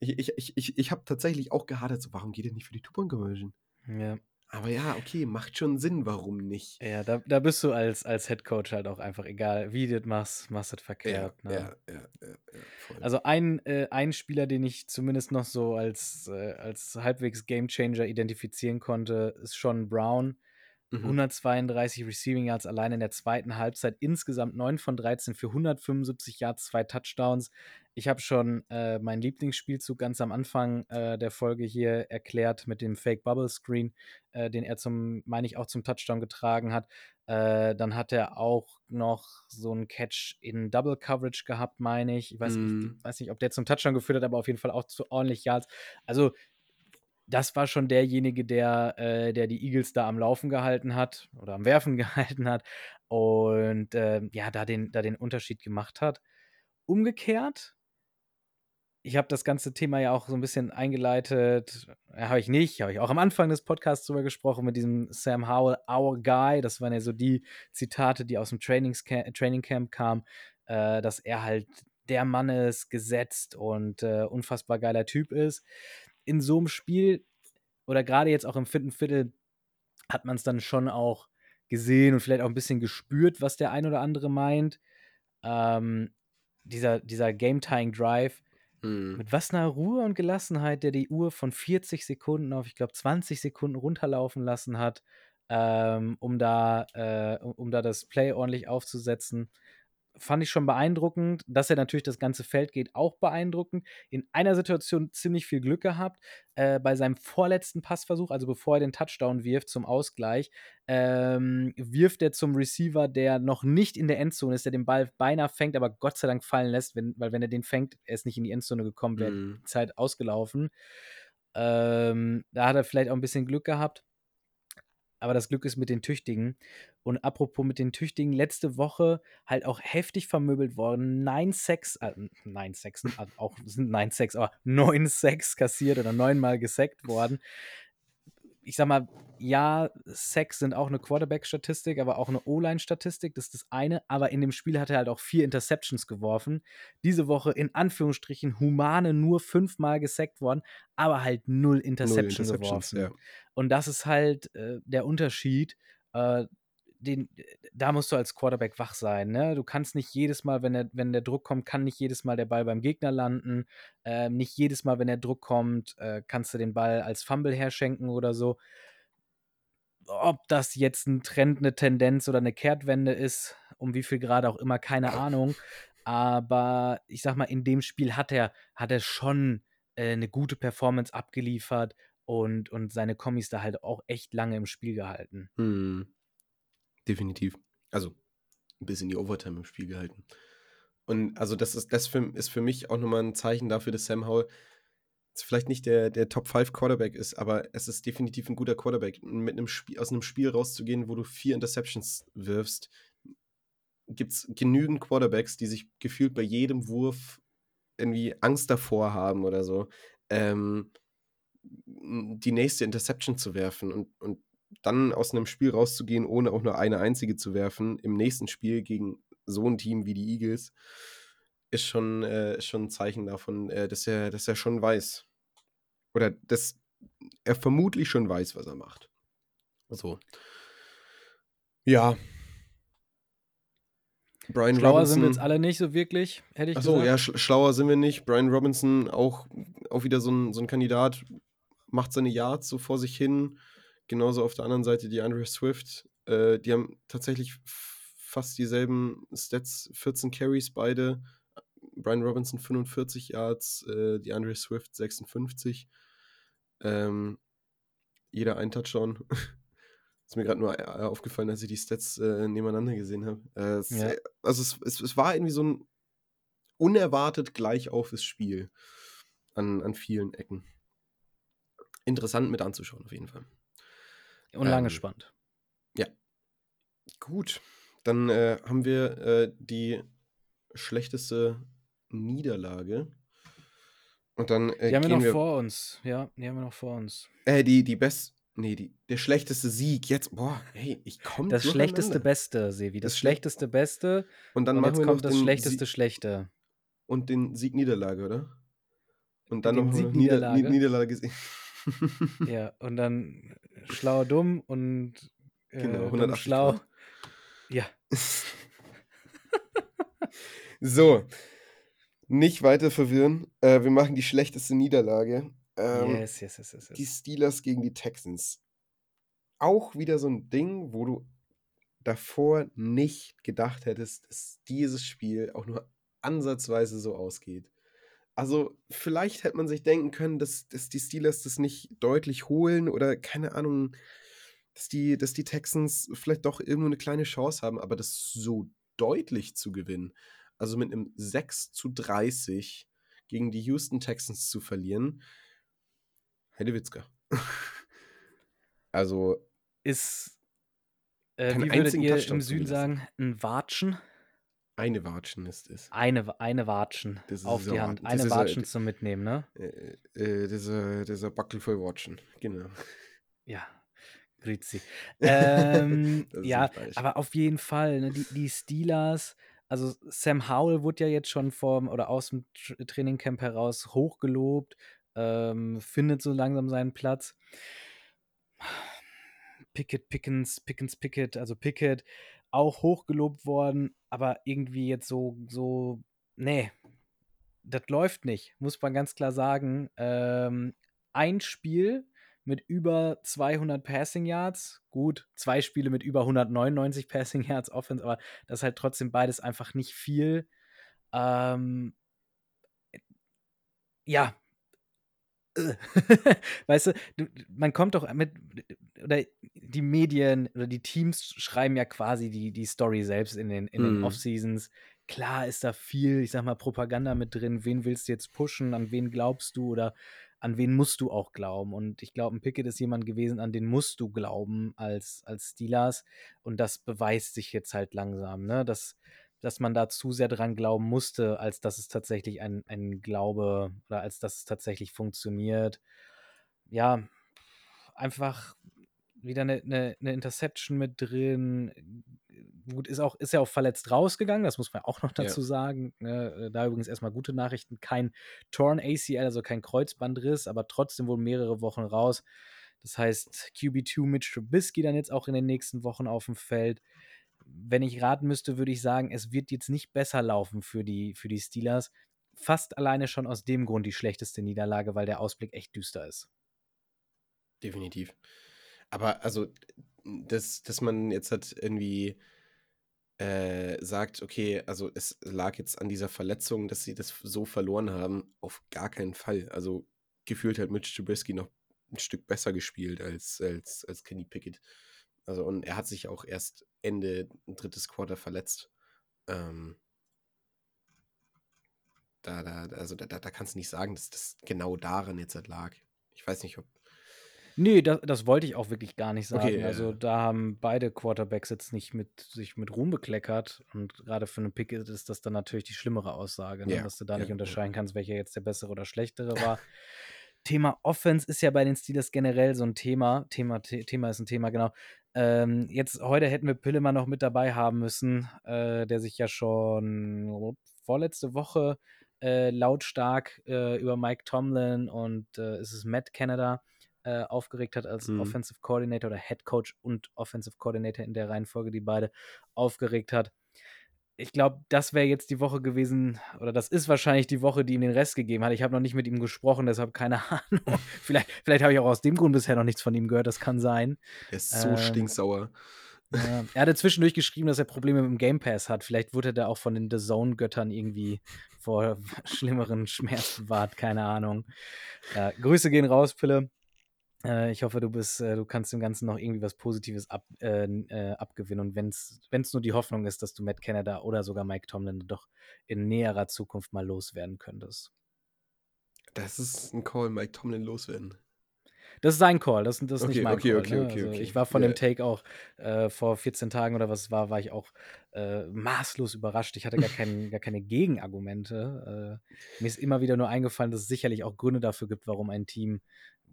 ich, ich, ich, ich, ich habe tatsächlich auch gehadert, so warum geht ihr nicht für die Two-Point-Conversion? ja. Aber ja, okay, macht schon Sinn, warum nicht. Ja, da, da bist du als, als Head Coach halt auch einfach egal, wie du das machst, machst du das Ja, verkehrt. ne? ja, ja, ja, ja. Also ein, äh, ein Spieler, den ich zumindest noch so als, äh, als halbwegs Gamechanger identifizieren konnte, ist Sean Brown. Mhm. 132 Receiving Yards allein in der zweiten Halbzeit, insgesamt 9 von 13 für 175 Yards, zwei Touchdowns. Ich habe schon äh, meinen Lieblingsspielzug ganz am Anfang äh, der Folge hier erklärt mit dem Fake Bubble Screen, äh, den er zum, meine ich, auch zum Touchdown getragen hat. Äh, dann hat er auch noch so einen Catch in Double Coverage gehabt, meine ich. Ich weiß, Mhm. ich weiß nicht, ob der zum Touchdown geführt hat, aber auf jeden Fall auch zu ordentlich Yards. Also das war schon derjenige, der, äh, der die Eagles da am Laufen gehalten hat oder am Werfen gehalten hat und ähm, ja, da den, da den Unterschied gemacht hat. Umgekehrt, ich habe das ganze Thema ja auch so ein bisschen eingeleitet, äh, habe ich nicht, habe ich auch am Anfang des Podcasts drüber gesprochen mit diesem Sam Howell, Our Guy, das waren ja so die Zitate, die aus dem Trainingscamp, Training Camp kamen, äh, dass er halt der Mann ist, gesetzt und äh, unfassbar geiler Typ ist in so einem Spiel oder gerade jetzt auch im vierten Viertel hat man es dann schon auch gesehen und vielleicht auch ein bisschen gespürt, was der ein oder andere meint. Ähm, dieser, dieser Game-Tying-Drive, Mhm. mit was einer Ruhe und Gelassenheit, der die Uhr von 40 Sekunden auf, ich glaube, 20 Sekunden runterlaufen lassen hat, ähm, um, da, äh, um, um da das Play ordentlich aufzusetzen. Fand ich schon beeindruckend. Dass er natürlich das ganze Feld geht, auch beeindruckend. In einer Situation ziemlich viel Glück gehabt. Äh, bei seinem vorletzten Passversuch, also bevor er den Touchdown wirft zum Ausgleich, ähm, wirft er zum Receiver, der noch nicht in der Endzone ist, der den Ball beinahe fängt, aber Gott sei Dank fallen lässt, wenn, weil wenn er den fängt, er ist nicht in die Endzone gekommen, wäre Mhm. die Zeit ausgelaufen. Ähm, da hat er vielleicht auch ein bisschen Glück gehabt. Aber das Glück ist mit den Tüchtigen. Und apropos mit den Tüchtigen, letzte Woche halt auch heftig vermöbelt worden. Neun Sacks, äh, nein Sacks, also auch sind neun Sacks, aber neun Sacks kassiert oder neunmal gesackt worden. Ich sag mal, ja, Sacks sind auch eine Quarterback-Statistik, aber auch eine O-Line-Statistik, das ist das eine. Aber in dem Spiel hat er halt auch vier Interceptions geworfen. Diese Woche in Anführungsstrichen humane nur fünfmal gesackt worden, aber halt null Null Interception Interceptions, geworfen. ja. Und das ist halt äh, der Unterschied. Äh, den, da musst du als Quarterback wach sein. Ne? Du kannst nicht jedes Mal, wenn der, wenn der Druck kommt, kann nicht jedes Mal der Ball beim Gegner landen. Ähm, nicht jedes Mal, wenn der Druck kommt, äh, kannst du den Ball als Fumble herschenken oder so. Ob das jetzt ein Trend, eine Tendenz oder eine Kehrtwende ist, um wie viel Grad auch immer, keine Ahnung. Aber ich sag mal, in dem Spiel hat er, hat er schon äh, eine gute Performance abgeliefert und, und seine Kommis da halt auch echt lange im Spiel gehalten. Mhm. Definitiv. Also, bis in die Overtime im Spiel gehalten. Und also, das ist, das für, ist für mich auch nochmal ein Zeichen dafür, dass Sam Howell vielleicht nicht der, der Top 5 Quarterback ist, aber es ist definitiv ein guter Quarterback. Mit einem Spiel, aus einem Spiel rauszugehen, wo du vier Interceptions wirfst, gibt es genügend Quarterbacks, die sich gefühlt bei jedem Wurf irgendwie Angst davor haben oder so, ähm, die nächste Interception zu werfen und, und dann aus einem Spiel rauszugehen, ohne auch nur eine einzige zu werfen, im nächsten Spiel gegen so ein Team wie die Eagles, ist schon, äh, ist schon ein Zeichen davon, äh, dass, er, dass er schon weiß. Oder dass er vermutlich schon weiß, was er macht. So. Ja. Brian Schlauer Robinson. sind wir jetzt alle nicht so wirklich, hätte ich Achso, gesagt. ja, sch schlauer sind wir nicht. Brian Robinson auch, auch wieder so ein, so ein Kandidat, macht seine Yards so vor sich hin. Genauso auf der anderen Seite die Andre Swift. Äh, die haben tatsächlich fast dieselben Stats, 14 Carries beide. Brian Robinson 45 Yards, äh, die Andre Swift 56. Ähm, jeder ein Touchdown. Ist mir gerade nur äh, aufgefallen, als ich die Stats äh, nebeneinander gesehen habe. Äh, es, Ja. Also es, es, es war irgendwie so ein unerwartet gleich aufes Spiel an, an vielen Ecken. Interessant mit anzuschauen, auf jeden Fall. Und lange ähm, spannend. Gut, dann äh, haben wir äh, die schlechteste Niederlage. Und dann äh, Die haben wir noch wir. vor uns. Ja, die haben wir noch vor uns. Äh, die, die best. Nee, die, der schlechteste Sieg. Jetzt, boah, hey, ich komme Das schlechteste Beste, Sevi. Das, Das schle- schlechteste Beste. Und dann und machen jetzt wir kommt das schlechteste Sieg Schlechte. und den Sieg-Niederlage, oder? Und dann Den noch Nieder Niederlage. Niederlage. Ja, und dann schlau dumm und äh, Genau, dumm 180 schlau. Grad. Ja, so, nicht weiter verwirren. Äh, wir machen die schlechteste Niederlage. Ähm, yes, yes, yes, yes. Die yes. Steelers gegen die Texans. Auch wieder so ein Ding, wo du davor nicht gedacht hättest, dass dieses Spiel auch nur ansatzweise so ausgeht. Also, vielleicht hätte man sich denken können, dass, dass die Steelers das nicht deutlich holen oder keine Ahnung, dass die, dass die Texans vielleicht doch irgendwo eine kleine Chance haben, aber das so deutlich zu gewinnen, also mit einem 6 zu 30 gegen die Houston Texans zu verlieren, Heidewitzka. also, Ist, äh, wie würdet ihr im Süden sagen, ein Watschen? Eine Watschen ist es. Eine, eine Watschen Das ist auf die. Hand. Das Eine ist, äh, Watschen zum Mitnehmen, ne? Äh, äh, dieser, dieser Buckel voll Watschen. Genau. Ja, grüezi. Ähm, Das ist ja, aber auf jeden Fall, ne, die, die Steelers, also Sam Howell wurde ja jetzt schon vom oder aus dem Tr- Trainingcamp heraus hochgelobt, ähm, findet so langsam seinen Platz. Pickett, Pickens, Pickens, Pickett, also Pickett, auch hochgelobt worden, aber irgendwie jetzt so, so, nee, das läuft nicht, muss man ganz klar sagen. Ähm, ein Spiel mit über 200 Passing Yards, gut, zwei Spiele mit über 199 Passing Yards Offense, aber das ist halt trotzdem beides einfach nicht viel. Ähm, ja. Weißt du, du, man kommt doch mit, oder die Medien oder die Teams schreiben ja quasi die, die Story selbst in den, in den Mhm. Off-Seasons. Klar ist da viel, ich sag mal, Propaganda mit drin. Wen willst du jetzt pushen? An wen glaubst du? Oder an wen musst du auch glauben? Und ich glaube, ein Pickett ist jemand gewesen, an den musst du glauben als, als Steelers. Und das beweist sich jetzt halt langsam, ne? Dass, dass man da zu sehr dran glauben musste, als dass es tatsächlich ein, ein Glaube oder als dass es tatsächlich funktioniert. Ja, einfach wieder eine, eine, eine Interception mit drin. Gut, ist, auch, ist ja auch verletzt rausgegangen, das muss man auch noch Ja. dazu sagen. Ne? Da übrigens erstmal gute Nachrichten: kein Torn ACL, also kein Kreuzbandriss, aber trotzdem wohl mehrere Wochen raus. Das heißt, QB2 Mitch Trubisky dann jetzt auch in den nächsten Wochen auf dem Feld. Wenn ich raten müsste, würde ich sagen, es wird jetzt nicht besser laufen für die, für die Steelers. Fast alleine schon aus dem Grund die schlechteste Niederlage, weil der Ausblick echt düster ist. Definitiv. Aber also, dass, dass man jetzt halt irgendwie äh, sagt, okay, also es lag jetzt an dieser Verletzung, dass sie das so verloren haben, auf gar keinen Fall. Also gefühlt hat Mitch Trubisky noch ein Stück besser gespielt als, als, als Kenny Pickett. Also und er hat sich auch erst Ende drittes Quarter verletzt. Ähm, da, da, also da, da, kannst du nicht sagen, dass das genau daran jetzt halt lag. Ich weiß nicht, ob Nee, das, das wollte ich auch wirklich gar nicht sagen. Okay, ja, also ja. da haben beide Quarterbacks jetzt nicht mit sich mit Ruhm bekleckert. Und gerade für einen Pick ist das dann natürlich die schlimmere Aussage, ne? Ja, dass du da ja, nicht ja. unterscheiden kannst, welcher jetzt der bessere oder schlechtere war. Thema Offense ist ja bei den Steelers generell so ein Thema. Thema, The Thema ist ein Thema, genau. Ähm, jetzt heute hätten wir Pillemann noch mit dabei haben müssen, äh, der sich ja schon vorletzte Woche äh, lautstark äh, über Mike Tomlin und äh, es ist Matt Canada äh, aufgeregt hat als Mhm. Offensive Coordinator oder Head Coach und Offensive Coordinator in der Reihenfolge, die beide aufgeregt hat. Ich glaube, das wäre jetzt die Woche gewesen, oder das ist wahrscheinlich die Woche, die ihm den Rest gegeben hat. Ich habe noch nicht mit ihm gesprochen, deshalb keine Ahnung. vielleicht vielleicht habe ich auch aus dem Grund bisher noch nichts von ihm gehört, das kann sein. Er ist so Ähm, stinksauer. Ja, er hatte zwischendurch geschrieben, dass er Probleme mit dem Game Pass hat. Vielleicht wurde er da auch von den The Zone-Göttern irgendwie vor schlimmeren Schmerz bewahrt, keine Ahnung. Ja, Grüße gehen raus, Pille. Äh, ich hoffe, du bist, äh, du kannst dem Ganzen noch irgendwie was Positives ab, äh, äh, abgewinnen. Und wenn es nur die Hoffnung ist, dass du Matt Canada oder sogar Mike Tomlin doch in näherer Zukunft mal loswerden könntest. Das ist ein Call, Mike Tomlin loswerden. Das ist sein Call, das, das ist Okay, nicht mein okay, Call. okay, ne? okay, also okay. Ich war von Ja. dem Take auch äh, vor 14 Tagen oder was es war, war ich auch äh, maßlos überrascht. Ich hatte gar, kein, gar keine Gegenargumente. Äh, mir ist immer wieder nur eingefallen, dass es sicherlich auch Gründe dafür gibt, warum ein Team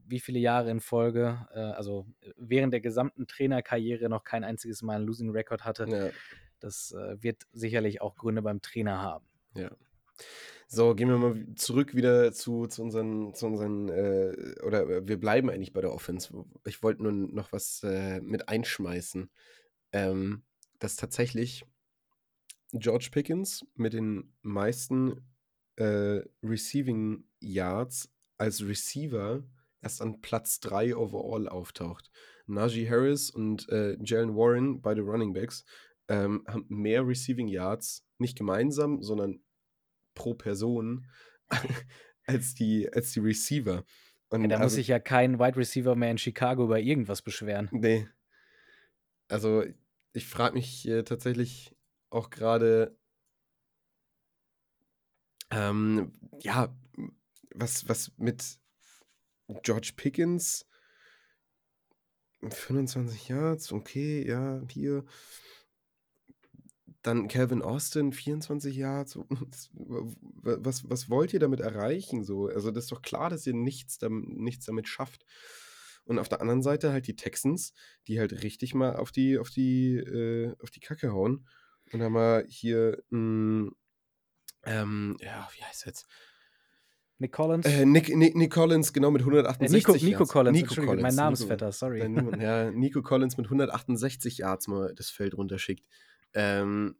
wie viele Jahre in Folge, äh, also während der gesamten Trainerkarriere noch kein einziges Mal einen Losing Record hatte. Ja. Das äh, wird sicherlich auch Gründe beim Trainer haben. Ja. So, gehen wir mal zurück wieder zu, zu unseren, zu unseren äh, oder äh, wir bleiben eigentlich bei der Offense. Ich wollte nur noch was äh, mit einschmeißen. Ähm, dass tatsächlich George Pickens mit den meisten äh, Receiving Yards als Receiver erst an Platz 3 overall auftaucht. Najee Harris und äh, Jalen Warren, beide Running Backs, ähm, haben mehr Receiving Yards, nicht gemeinsam, sondern pro Person als die, als die Receiver. Und Ja, da muss also- sich ja kein Wide Receiver mehr in Chicago über irgendwas beschweren. Nee. Also, ich frage mich äh, tatsächlich auch gerade, ähm, ja, was, was mit George Pickens 25 Yards, okay, ja, hier. Dann Calvin Austin, 24 Yards. Was, was wollt ihr damit erreichen? So? Also, das ist doch klar, dass ihr nichts, dam nichts damit schafft. Und auf der anderen Seite halt die Texans, die halt richtig mal auf die, auf die, äh, auf die Kacke hauen. Und haben wir hier, mh, ähm, ja, wie heißt jetzt? Nick Collins? Äh, Nick, Nick, Nick Collins, genau, mit Äh, 168 Nico, Nico Yards. Collins, Nico Entschuldigung, mein Collins, Namensvetter, sorry. Nico- ja, Nico Collins mit 168 Yards mal das Feld runterschickt. Ähm,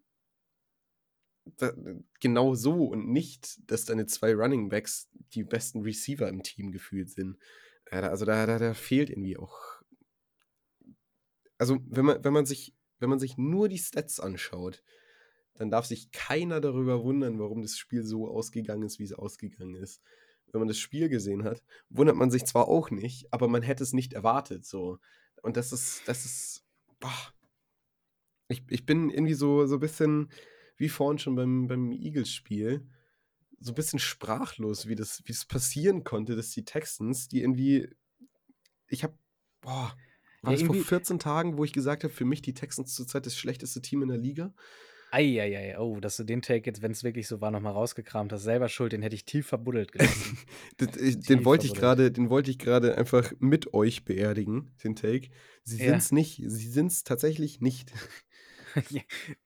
da, genau so und nicht, dass deine zwei Running Backs die besten Receiver im Team gefühlt sind. Äh, also da, da, da fehlt irgendwie auch. Also, wenn man, wenn man sich, wenn man sich nur die Stats anschaut, dann darf sich keiner darüber wundern, warum das Spiel so ausgegangen ist, wie es ausgegangen ist. Wenn man das Spiel gesehen hat, wundert man sich zwar auch nicht, aber man hätte es nicht erwartet. So. Und das ist, das ist. Boah. Ich, ich bin irgendwie so, so ein bisschen, wie vorhin schon beim, beim Eagles-Spiel, so ein bisschen sprachlos, wie das, wie das passieren konnte, dass die Texans, die irgendwie. Ich habe. Boah. War Ja, das vor irgendwie- 14 Tagen, wo ich gesagt habe, für mich die Texans zurzeit das schlechteste Team in der Liga? Eieiei, oh, dass du den Take jetzt, wenn es wirklich so war, nochmal rausgekramt hast. Selber schuld, den hätte ich tief verbuddelt gelassen. Das, ich, Tief den wollte ich den wollte ich gerade einfach mit euch beerdigen, den Take. Sie Ja. sind's nicht, sie sind's tatsächlich nicht.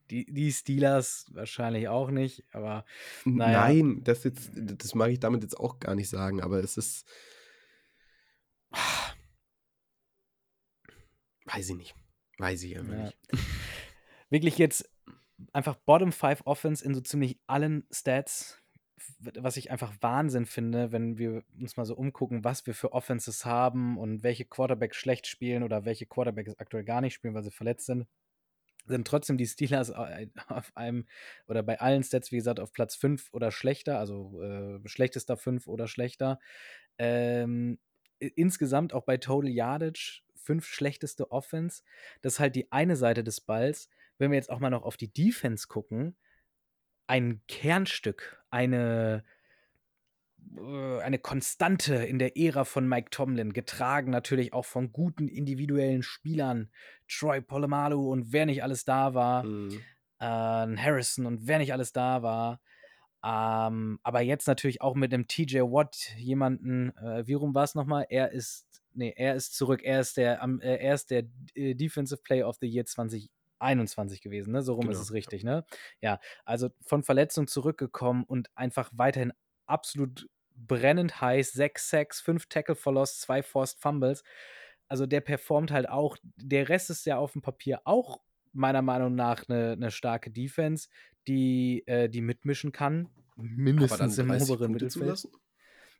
Die, die Steelers wahrscheinlich auch nicht, aber Naja. Nein, das jetzt, das mag ich damit jetzt auch gar nicht sagen, aber es ist. Weiß ich nicht. Weiß ich einfach Ja. nicht. wirklich jetzt einfach Bottom 5 Offense in so ziemlich allen Stats, was ich einfach Wahnsinn finde, wenn wir uns mal so umgucken, was wir für Offenses haben und welche Quarterbacks schlecht spielen oder welche Quarterbacks aktuell gar nicht spielen, weil sie verletzt sind. Sind trotzdem die Steelers auf einem oder bei allen Stats, wie gesagt, auf Platz 5 oder schlechter, also äh, schlechtester 5 oder schlechter. Ähm, insgesamt auch bei Total Yardage fünf schlechteste Offense. Das ist halt die eine Seite des Balls. Wenn wir jetzt auch mal noch auf die Defense gucken, ein Kernstück, eine, äh, eine Konstante in der Ära von Mike Tomlin, getragen natürlich auch von guten individuellen Spielern, Troy Polamalu und wer nicht alles da war Mhm. äh, Harrison und wer nicht alles da war. Ähm, aber jetzt natürlich auch mit dem TJ Watt jemanden, äh, wie rum war es nochmal? Er ist, nee, er ist zurück, er ist der, äh, er ist der äh, Defensive Player of the Year 2021 gewesen, ne? So rum ist Genau, es richtig, ne? Ja, also von Verletzung zurückgekommen und einfach weiterhin absolut brennend heiß, 6 Sacks, 5 Tackle for Loss, 2 Forced Fumbles. Also der performt halt auch, der Rest ist ja auf dem Papier auch meiner Meinung nach eine, eine starke Defense, die, äh, die mitmischen kann. Mindestens im oberen Mittelfeld.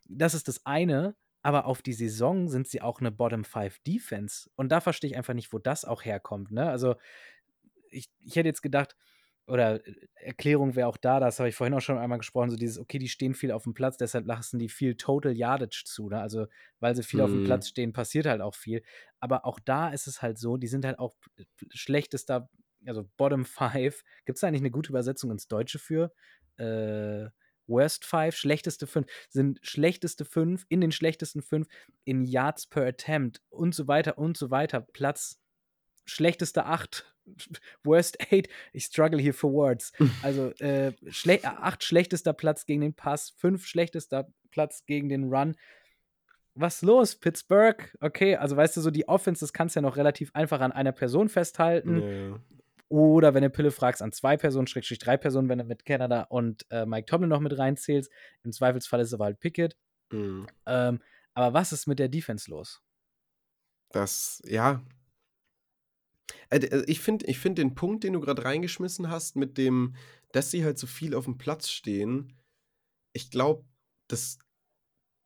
Das ist das eine, aber auf die Saison sind sie auch eine Bottom 5 Defense. Und da verstehe ich einfach nicht, wo das auch herkommt. Ne? Also, ich, ich hätte jetzt gedacht, oder äh, Erklärung wäre auch da, das habe ich vorhin auch schon einmal gesprochen, so dieses, okay, die stehen viel auf dem Platz, deshalb lassen die viel Total Yardage zu. Ne? Also, weil sie viel mhm. auf dem mhm. Platz stehen, passiert halt auch viel. Aber auch da ist es halt so, die sind halt auch schlechtester, also Bottom 5. Gibt es eigentlich eine gute Übersetzung ins Deutsche für? Äh, Worst 5, schlechteste 5, sind schlechteste 5 in den schlechtesten 5 in Yards per Attempt und so weiter und so weiter. Platz schlechteste 8 Worst 8, ich struggle hier for words. Also äh, schle 8 schlechtester Platz gegen den Pass, 5 schlechtester Platz gegen den Run. Was los, Pittsburgh? Okay, also weißt du, so die Offense, das kannst du ja noch relativ einfach an einer Person festhalten. Nee. Oder wenn du Pille fragst, an zwei Personen, Schrägstrich drei Personen, wenn du mit Canada und äh, Mike Tomlin noch mit reinzählst. Im Zweifelsfall ist es aber halt Pickett. Mhm. Ähm, aber was ist mit der Defense los? Das, ja, ich finde ich find den Punkt, den du gerade reingeschmissen hast, mit dem, dass sie halt so viel auf dem Platz stehen, ich glaube, das,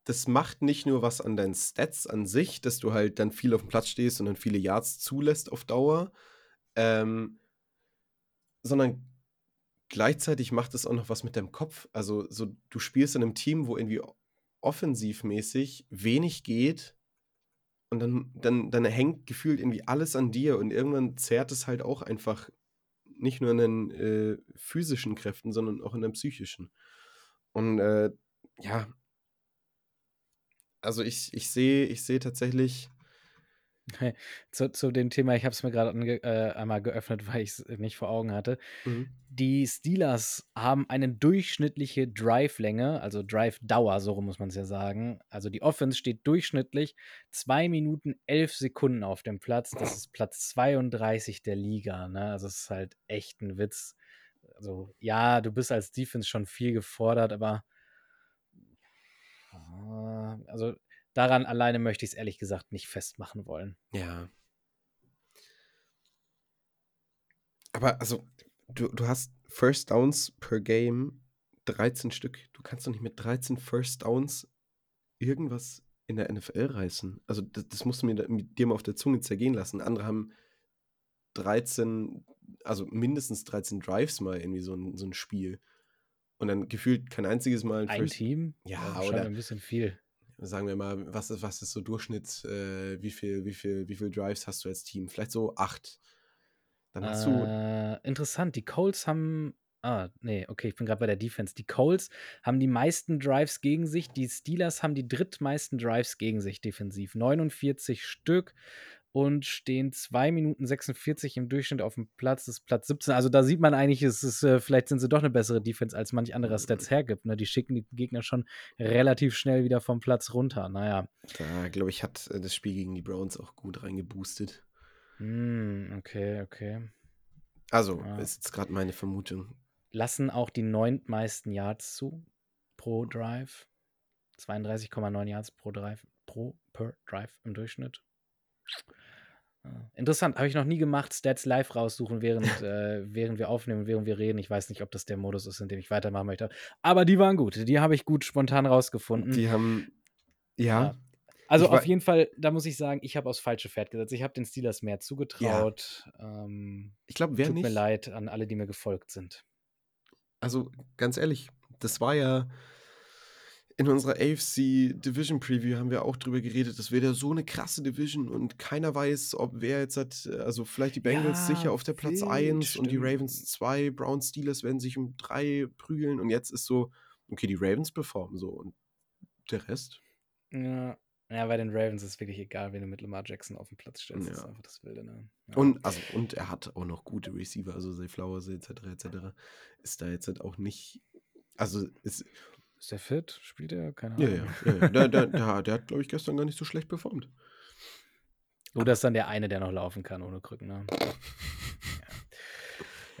das macht nicht nur was an deinen Stats an sich, dass du halt dann viel auf dem Platz stehst und dann viele Yards zulässt auf Dauer, ähm, sondern gleichzeitig macht es auch noch was mit deinem Kopf. Also, so, du spielst in einem Team, wo irgendwie offensivmäßig wenig geht und dann, dann, dann hängt gefühlt irgendwie alles an dir und irgendwann zerrt es halt auch einfach nicht nur an den äh, physischen Kräften, sondern auch an den psychischen. Und äh, ja, also ich, ich sehe ich seh tatsächlich Zu, zu dem Thema, ich habe es mir gerade äh, einmal geöffnet, weil ich es nicht vor Augen hatte. Mhm. Die Steelers haben eine durchschnittliche Drive-Länge, also Drive-Dauer, so muss man es ja sagen. Also die Offense steht durchschnittlich 2 Minuten 11 Sekunden auf dem Platz. Das ist Platz 32 der Liga. Ne? Also es ist halt echt ein Witz. Also ja, du bist als Defense schon viel gefordert, aber also daran alleine möchte ich es ehrlich gesagt nicht festmachen wollen. Ja. Aber also, du, du hast First Downs per Game 13 Stück. Du kannst doch nicht mit 13 First Downs irgendwas in der NFL reißen. Also, das, das musst du mir mit dir mal auf der Zunge zergehen lassen. Andere haben 13, also mindestens 13 Drives mal irgendwie so ein, so ein Spiel. Und dann gefühlt kein einziges Mal ein, ein First Team? Ja, ja oder ein bisschen viel sagen wir mal, was ist, was ist so Durchschnitt, äh, wie viel, wie viel, wie viel Drives hast du als Team? Vielleicht so acht. Dann hast äh, du. Interessant, die Colts haben. Ah, nee, okay, ich bin gerade bei der Defense. Die Colts haben die meisten Drives gegen sich, die Steelers haben die drittmeisten Drives gegen sich defensiv. 49 Stück und stehen 2 Minuten 46 im Durchschnitt auf dem Platz. Das ist Platz 17. Also da sieht man eigentlich, es ist, äh, vielleicht sind sie doch eine bessere Defense, als manch anderer Stats hergibt. Ne? Die schicken die Gegner schon relativ schnell wieder vom Platz runter. Naja. Da, glaube ich, hat äh, das Spiel gegen die Browns auch gut reingeboostet. Mm, okay, okay. Also, ja. ist jetzt gerade meine Vermutung. Lassen auch die neuntmeisten Yards zu pro Drive. 32,9 Yards pro Drive, pro per Drive im Durchschnitt. Interessant, habe ich noch nie gemacht, Stats live raussuchen, während, äh, während wir aufnehmen, während wir reden. Ich weiß nicht, ob das der Modus ist, in dem ich weitermachen möchte. Aber die waren gut. Die habe ich gut spontan rausgefunden. Die haben, ja. ja. Also auf jeden Fall, da muss ich sagen, ich habe aufs falsche Pferd gesetzt. Ich habe den Steelers mehr zugetraut. Ja. Ähm, ich glaube, wer tut nicht. Tut mir leid an alle, die mir gefolgt sind. Also ganz ehrlich, das war ja in unserer AFC Division Preview haben wir auch drüber geredet, das wäre ja so eine krasse Division und keiner weiß, ob wer jetzt hat, also vielleicht die Bengals ja, sicher auf der Platz 1 und die Ravens 2, Browns Steelers werden sich um 3 prügeln und jetzt ist so, okay, die Ravens performen so und der Rest? Ja, ja, bei den Ravens ist es wirklich egal, wen du mit Lamar Jackson auf dem Platz stellst. Ja. Das ist einfach das Wilde, ne? Ja. Und, also, und er hat auch noch gute Receiver, also Zay Flowers etc. etc. Ist da jetzt halt auch nicht. Also ist, ist der fit? Spielt er? Keine Ahnung. Ja, ja. ja, Der, der, der, der, hat, glaube ich, gestern gar nicht so schlecht performt. Oder ist dann der eine, der noch laufen kann ohne Krücken, ne? ja.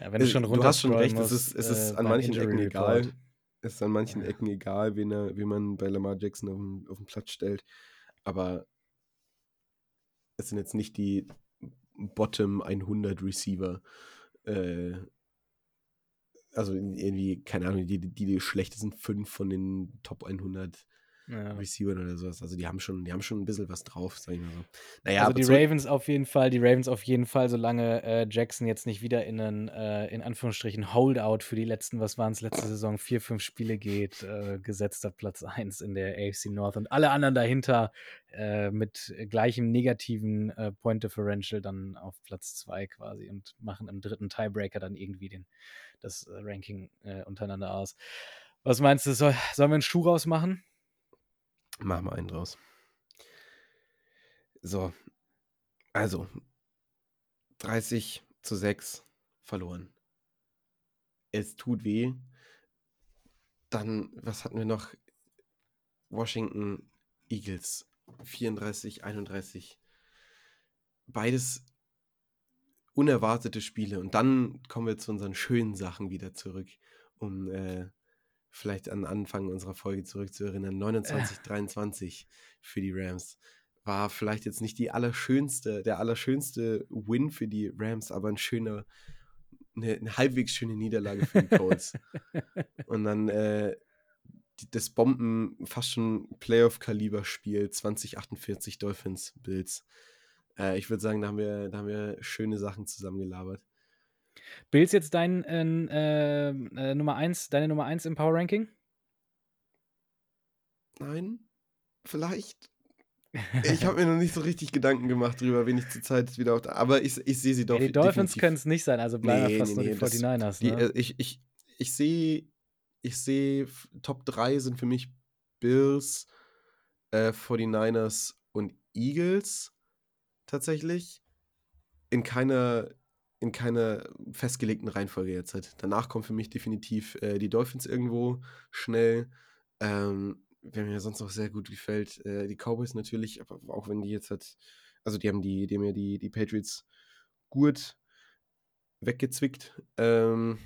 ja. wenn du schon runter Du hast schon recht, musst, es ist, es ist äh, an manchen Injury Ecken Report. egal. Es ist an manchen ja. Ecken egal, wen, er, wen man bei Lamar Jackson auf den, auf den Platz stellt. Aber es sind jetzt nicht die Bottom 100 Receiver. Äh, also irgendwie, keine Ahnung, die, die, die schlechtesten fünf von den Top 100 ja. Receivern oder sowas. Also die haben schon, die haben schon ein bisschen was drauf, sag ich mal so. Naja, also die Ravens auf jeden Fall, die Ravens auf jeden Fall, solange äh, Jackson jetzt nicht wieder in einen, äh, in Anführungsstrichen, Holdout für die letzten, was waren es, letzte Saison, vier, fünf Spiele geht, äh, gesetzter Platz 1 in der AFC North und alle anderen dahinter äh, mit gleichem negativen äh, Point Differential dann auf Platz 2 quasi und machen im dritten Tiebreaker dann irgendwie den, das äh, Ranking untereinander aus. Was meinst du, soll, sollen wir einen Schuh rausmachen? Machen wir einen draus. So. Also. 30 zu 6 verloren. Es tut weh. Dann, was hatten wir noch? Washington Eagles. 34, 31. Beides unerwartete Spiele. Und dann kommen wir zu unseren schönen Sachen wieder zurück, um äh, vielleicht an Anfang unserer Folge zurückzuerinnern, 29, 23 für die Rams. War vielleicht jetzt nicht die allerschönste, der allerschönste Win für die Rams, aber ein schöner, eine, eine halbwegs schöne Niederlage für die Colts. Und dann äh, das Bomben, fast schon Playoff-Kaliber-Spiel 2048 Dolphins Bills. Äh, ich würde sagen, da haben, wir, da haben wir schöne Sachen zusammengelabert. Bills jetzt dein äh, äh, Nummer 1, deine Nummer 1 im Power Ranking? Nein, vielleicht. Ich habe mir noch nicht so richtig Gedanken gemacht drüber, wen ich zurzeit wieder auf der. Aber ich, ich sehe sie doch. Ja, die Dolphins können es nicht sein, also bleiben nee, fast nee, nur die 49ers. Das, die, ne? Äh, ich ich, ich sehe ich seh, Top 3 sind für mich Bills, äh, 49ers und Eagles tatsächlich. In keiner in keiner festgelegten Reihenfolge jetzt halt. Danach kommen für mich definitiv äh, die Dolphins irgendwo schnell. Ähm, wer mir sonst noch sehr gut gefällt, äh, die Cowboys natürlich, aber auch wenn die jetzt halt, also die haben die, haben ja die, die Patriots gut weggezwickt. Ähm,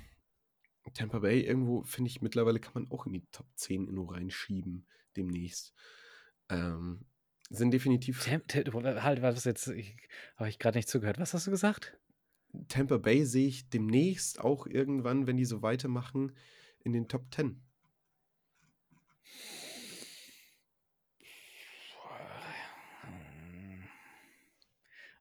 Tampa Bay irgendwo, finde ich, mittlerweile kann man auch in die Top 10 nur reinschieben, demnächst. Ähm, sind definitiv. Tam, halt, war das jetzt, habe ich gerade nicht zugehört. Was hast du gesagt? Tampa Bay sehe ich demnächst auch irgendwann, wenn die so weitermachen, in den Top 10.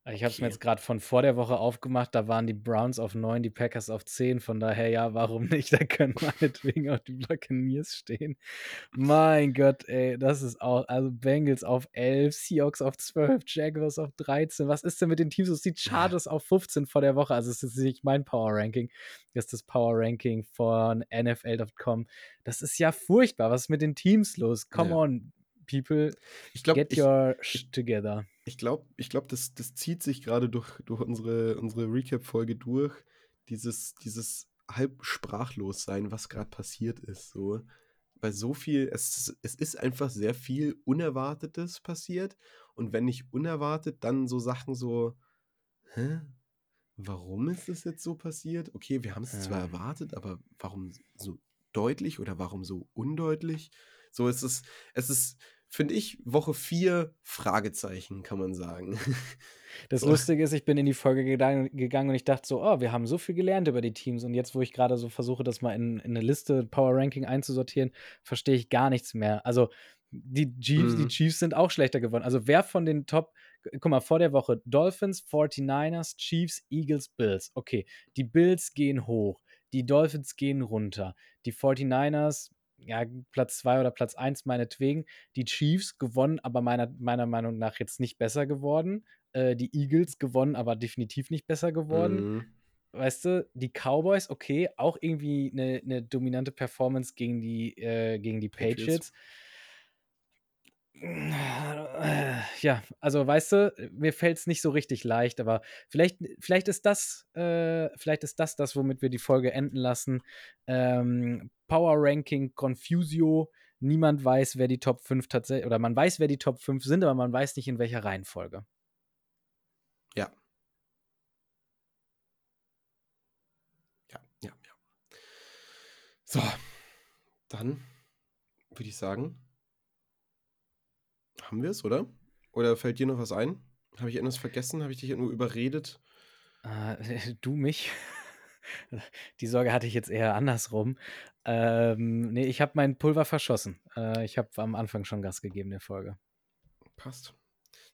Ich habe es mir jetzt gerade von vor der Woche aufgemacht, da waren die Browns auf 9, die Packers auf 10, von daher ja, warum nicht? Da können meinetwegen auch die Buccaneers stehen. Mein Gott, ey, das ist auch, also Bengals auf 11, Seahawks auf 12, Jaguars auf 13. Was ist denn mit den Teams? Es die Chargers auf 15 vor der Woche, also es ist nicht mein Power Ranking, das ist das Power Ranking von NFL.com. Das ist ja furchtbar, was ist mit den Teams los? Come ja. on, people, ich glaub, get ich, your ich, together. Ich glaube, ich glaub, das, das zieht sich gerade durch, durch unsere, unsere Recap-Folge durch. Dieses, dieses halb sprachlos sein, was gerade passiert ist. So. Weil so viel, es, es ist einfach sehr viel Unerwartetes passiert. Und wenn nicht unerwartet, dann so Sachen so, hä? Warum ist das jetzt so passiert? Okay, wir haben es zwar erwartet, aber warum so deutlich oder warum so undeutlich? So ist es, es ist finde ich, Woche 4 Fragezeichen, kann man sagen. Das. Lustige ist, ich bin in die Folge gegangen und ich dachte so, oh, wir haben so viel gelernt über die Teams und jetzt, wo ich gerade so versuche, das mal in, in eine Liste Power Ranking einzusortieren, verstehe ich gar nichts mehr. Also die Chiefs, mhm. die Chiefs sind auch schlechter geworden. Also wer von den Top, guck mal, vor der Woche Dolphins, 49ers, Chiefs, Eagles, Bills. Okay, die Bills gehen hoch, die Dolphins gehen runter, die 49ers ja, Platz 2 oder Platz 1 meinetwegen. Die Chiefs gewonnen, aber meiner, meiner Meinung nach jetzt nicht besser geworden. Äh, die Eagles gewonnen, aber definitiv nicht besser geworden. Mhm. Weißt du, die Cowboys, okay, auch irgendwie eine, eine dominante Performance gegen die, äh, gegen die Patriots. Patriots. Ja, also weißt du, mir fällt es nicht so richtig leicht, aber vielleicht, vielleicht ist das, äh, vielleicht ist das das, womit wir die Folge enden lassen. Ähm, Power Ranking Confusio. Niemand weiß, wer die Top 5 tatsächlich, oder man weiß, wer die Top 5 sind, aber man weiß nicht, in welcher Reihenfolge. Ja. Ja, ja, ja. So, dann würde ich sagen, haben wir es, oder? Oder fällt dir noch was ein? Habe ich irgendwas vergessen? Habe ich dich nur überredet? Äh, du mich? Die Sorge hatte ich jetzt eher andersrum. Ähm, ne, ich habe mein Pulver verschossen. Äh, ich habe am Anfang schon Gas gegeben der Folge. Passt.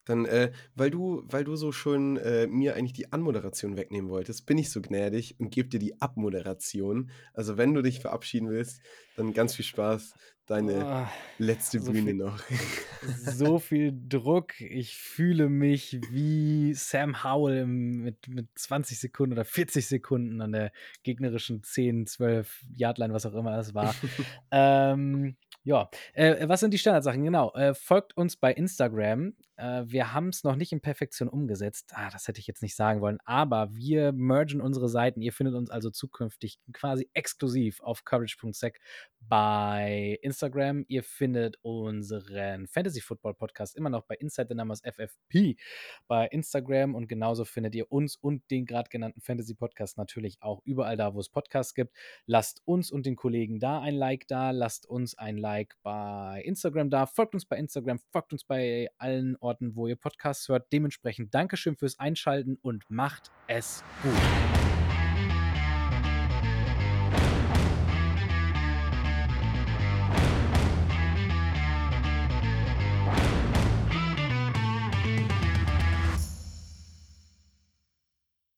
Dann, äh, weil du, weil du so schön äh, mir eigentlich die Anmoderation wegnehmen wolltest, bin ich so gnädig und gebe dir die Abmoderation. Also wenn du dich verabschieden willst, dann ganz viel Spaß. Deine Ah, letzte so Bühne viel, noch. so viel Druck. Ich fühle mich wie Sam Howell im, mit, mit 20 Sekunden oder 40 Sekunden an der gegnerischen 10, 12 Yardline, was auch immer es war. ähm, ja, äh, was sind die Standardsachen? Genau, äh, folgt uns bei Instagram. Äh, wir haben es noch nicht in Perfektion umgesetzt. Ah, das hätte ich jetzt nicht sagen wollen, aber wir mergen unsere Seiten. Ihr findet uns also zukünftig quasi exklusiv auf courage.sec bei Instagram. Ihr findet unseren Fantasy Football Podcast immer noch bei Inside the Numbers FFP bei Instagram und genauso findet ihr uns und den gerade genannten Fantasy Podcast natürlich auch überall da, wo es Podcasts gibt. Lasst uns und den Kollegen da ein Like da, lasst uns ein Like bei Instagram da, folgt uns bei Instagram, folgt uns bei allen Orten, wo ihr Podcasts hört. Dementsprechend Dankeschön fürs Einschalten und macht es gut.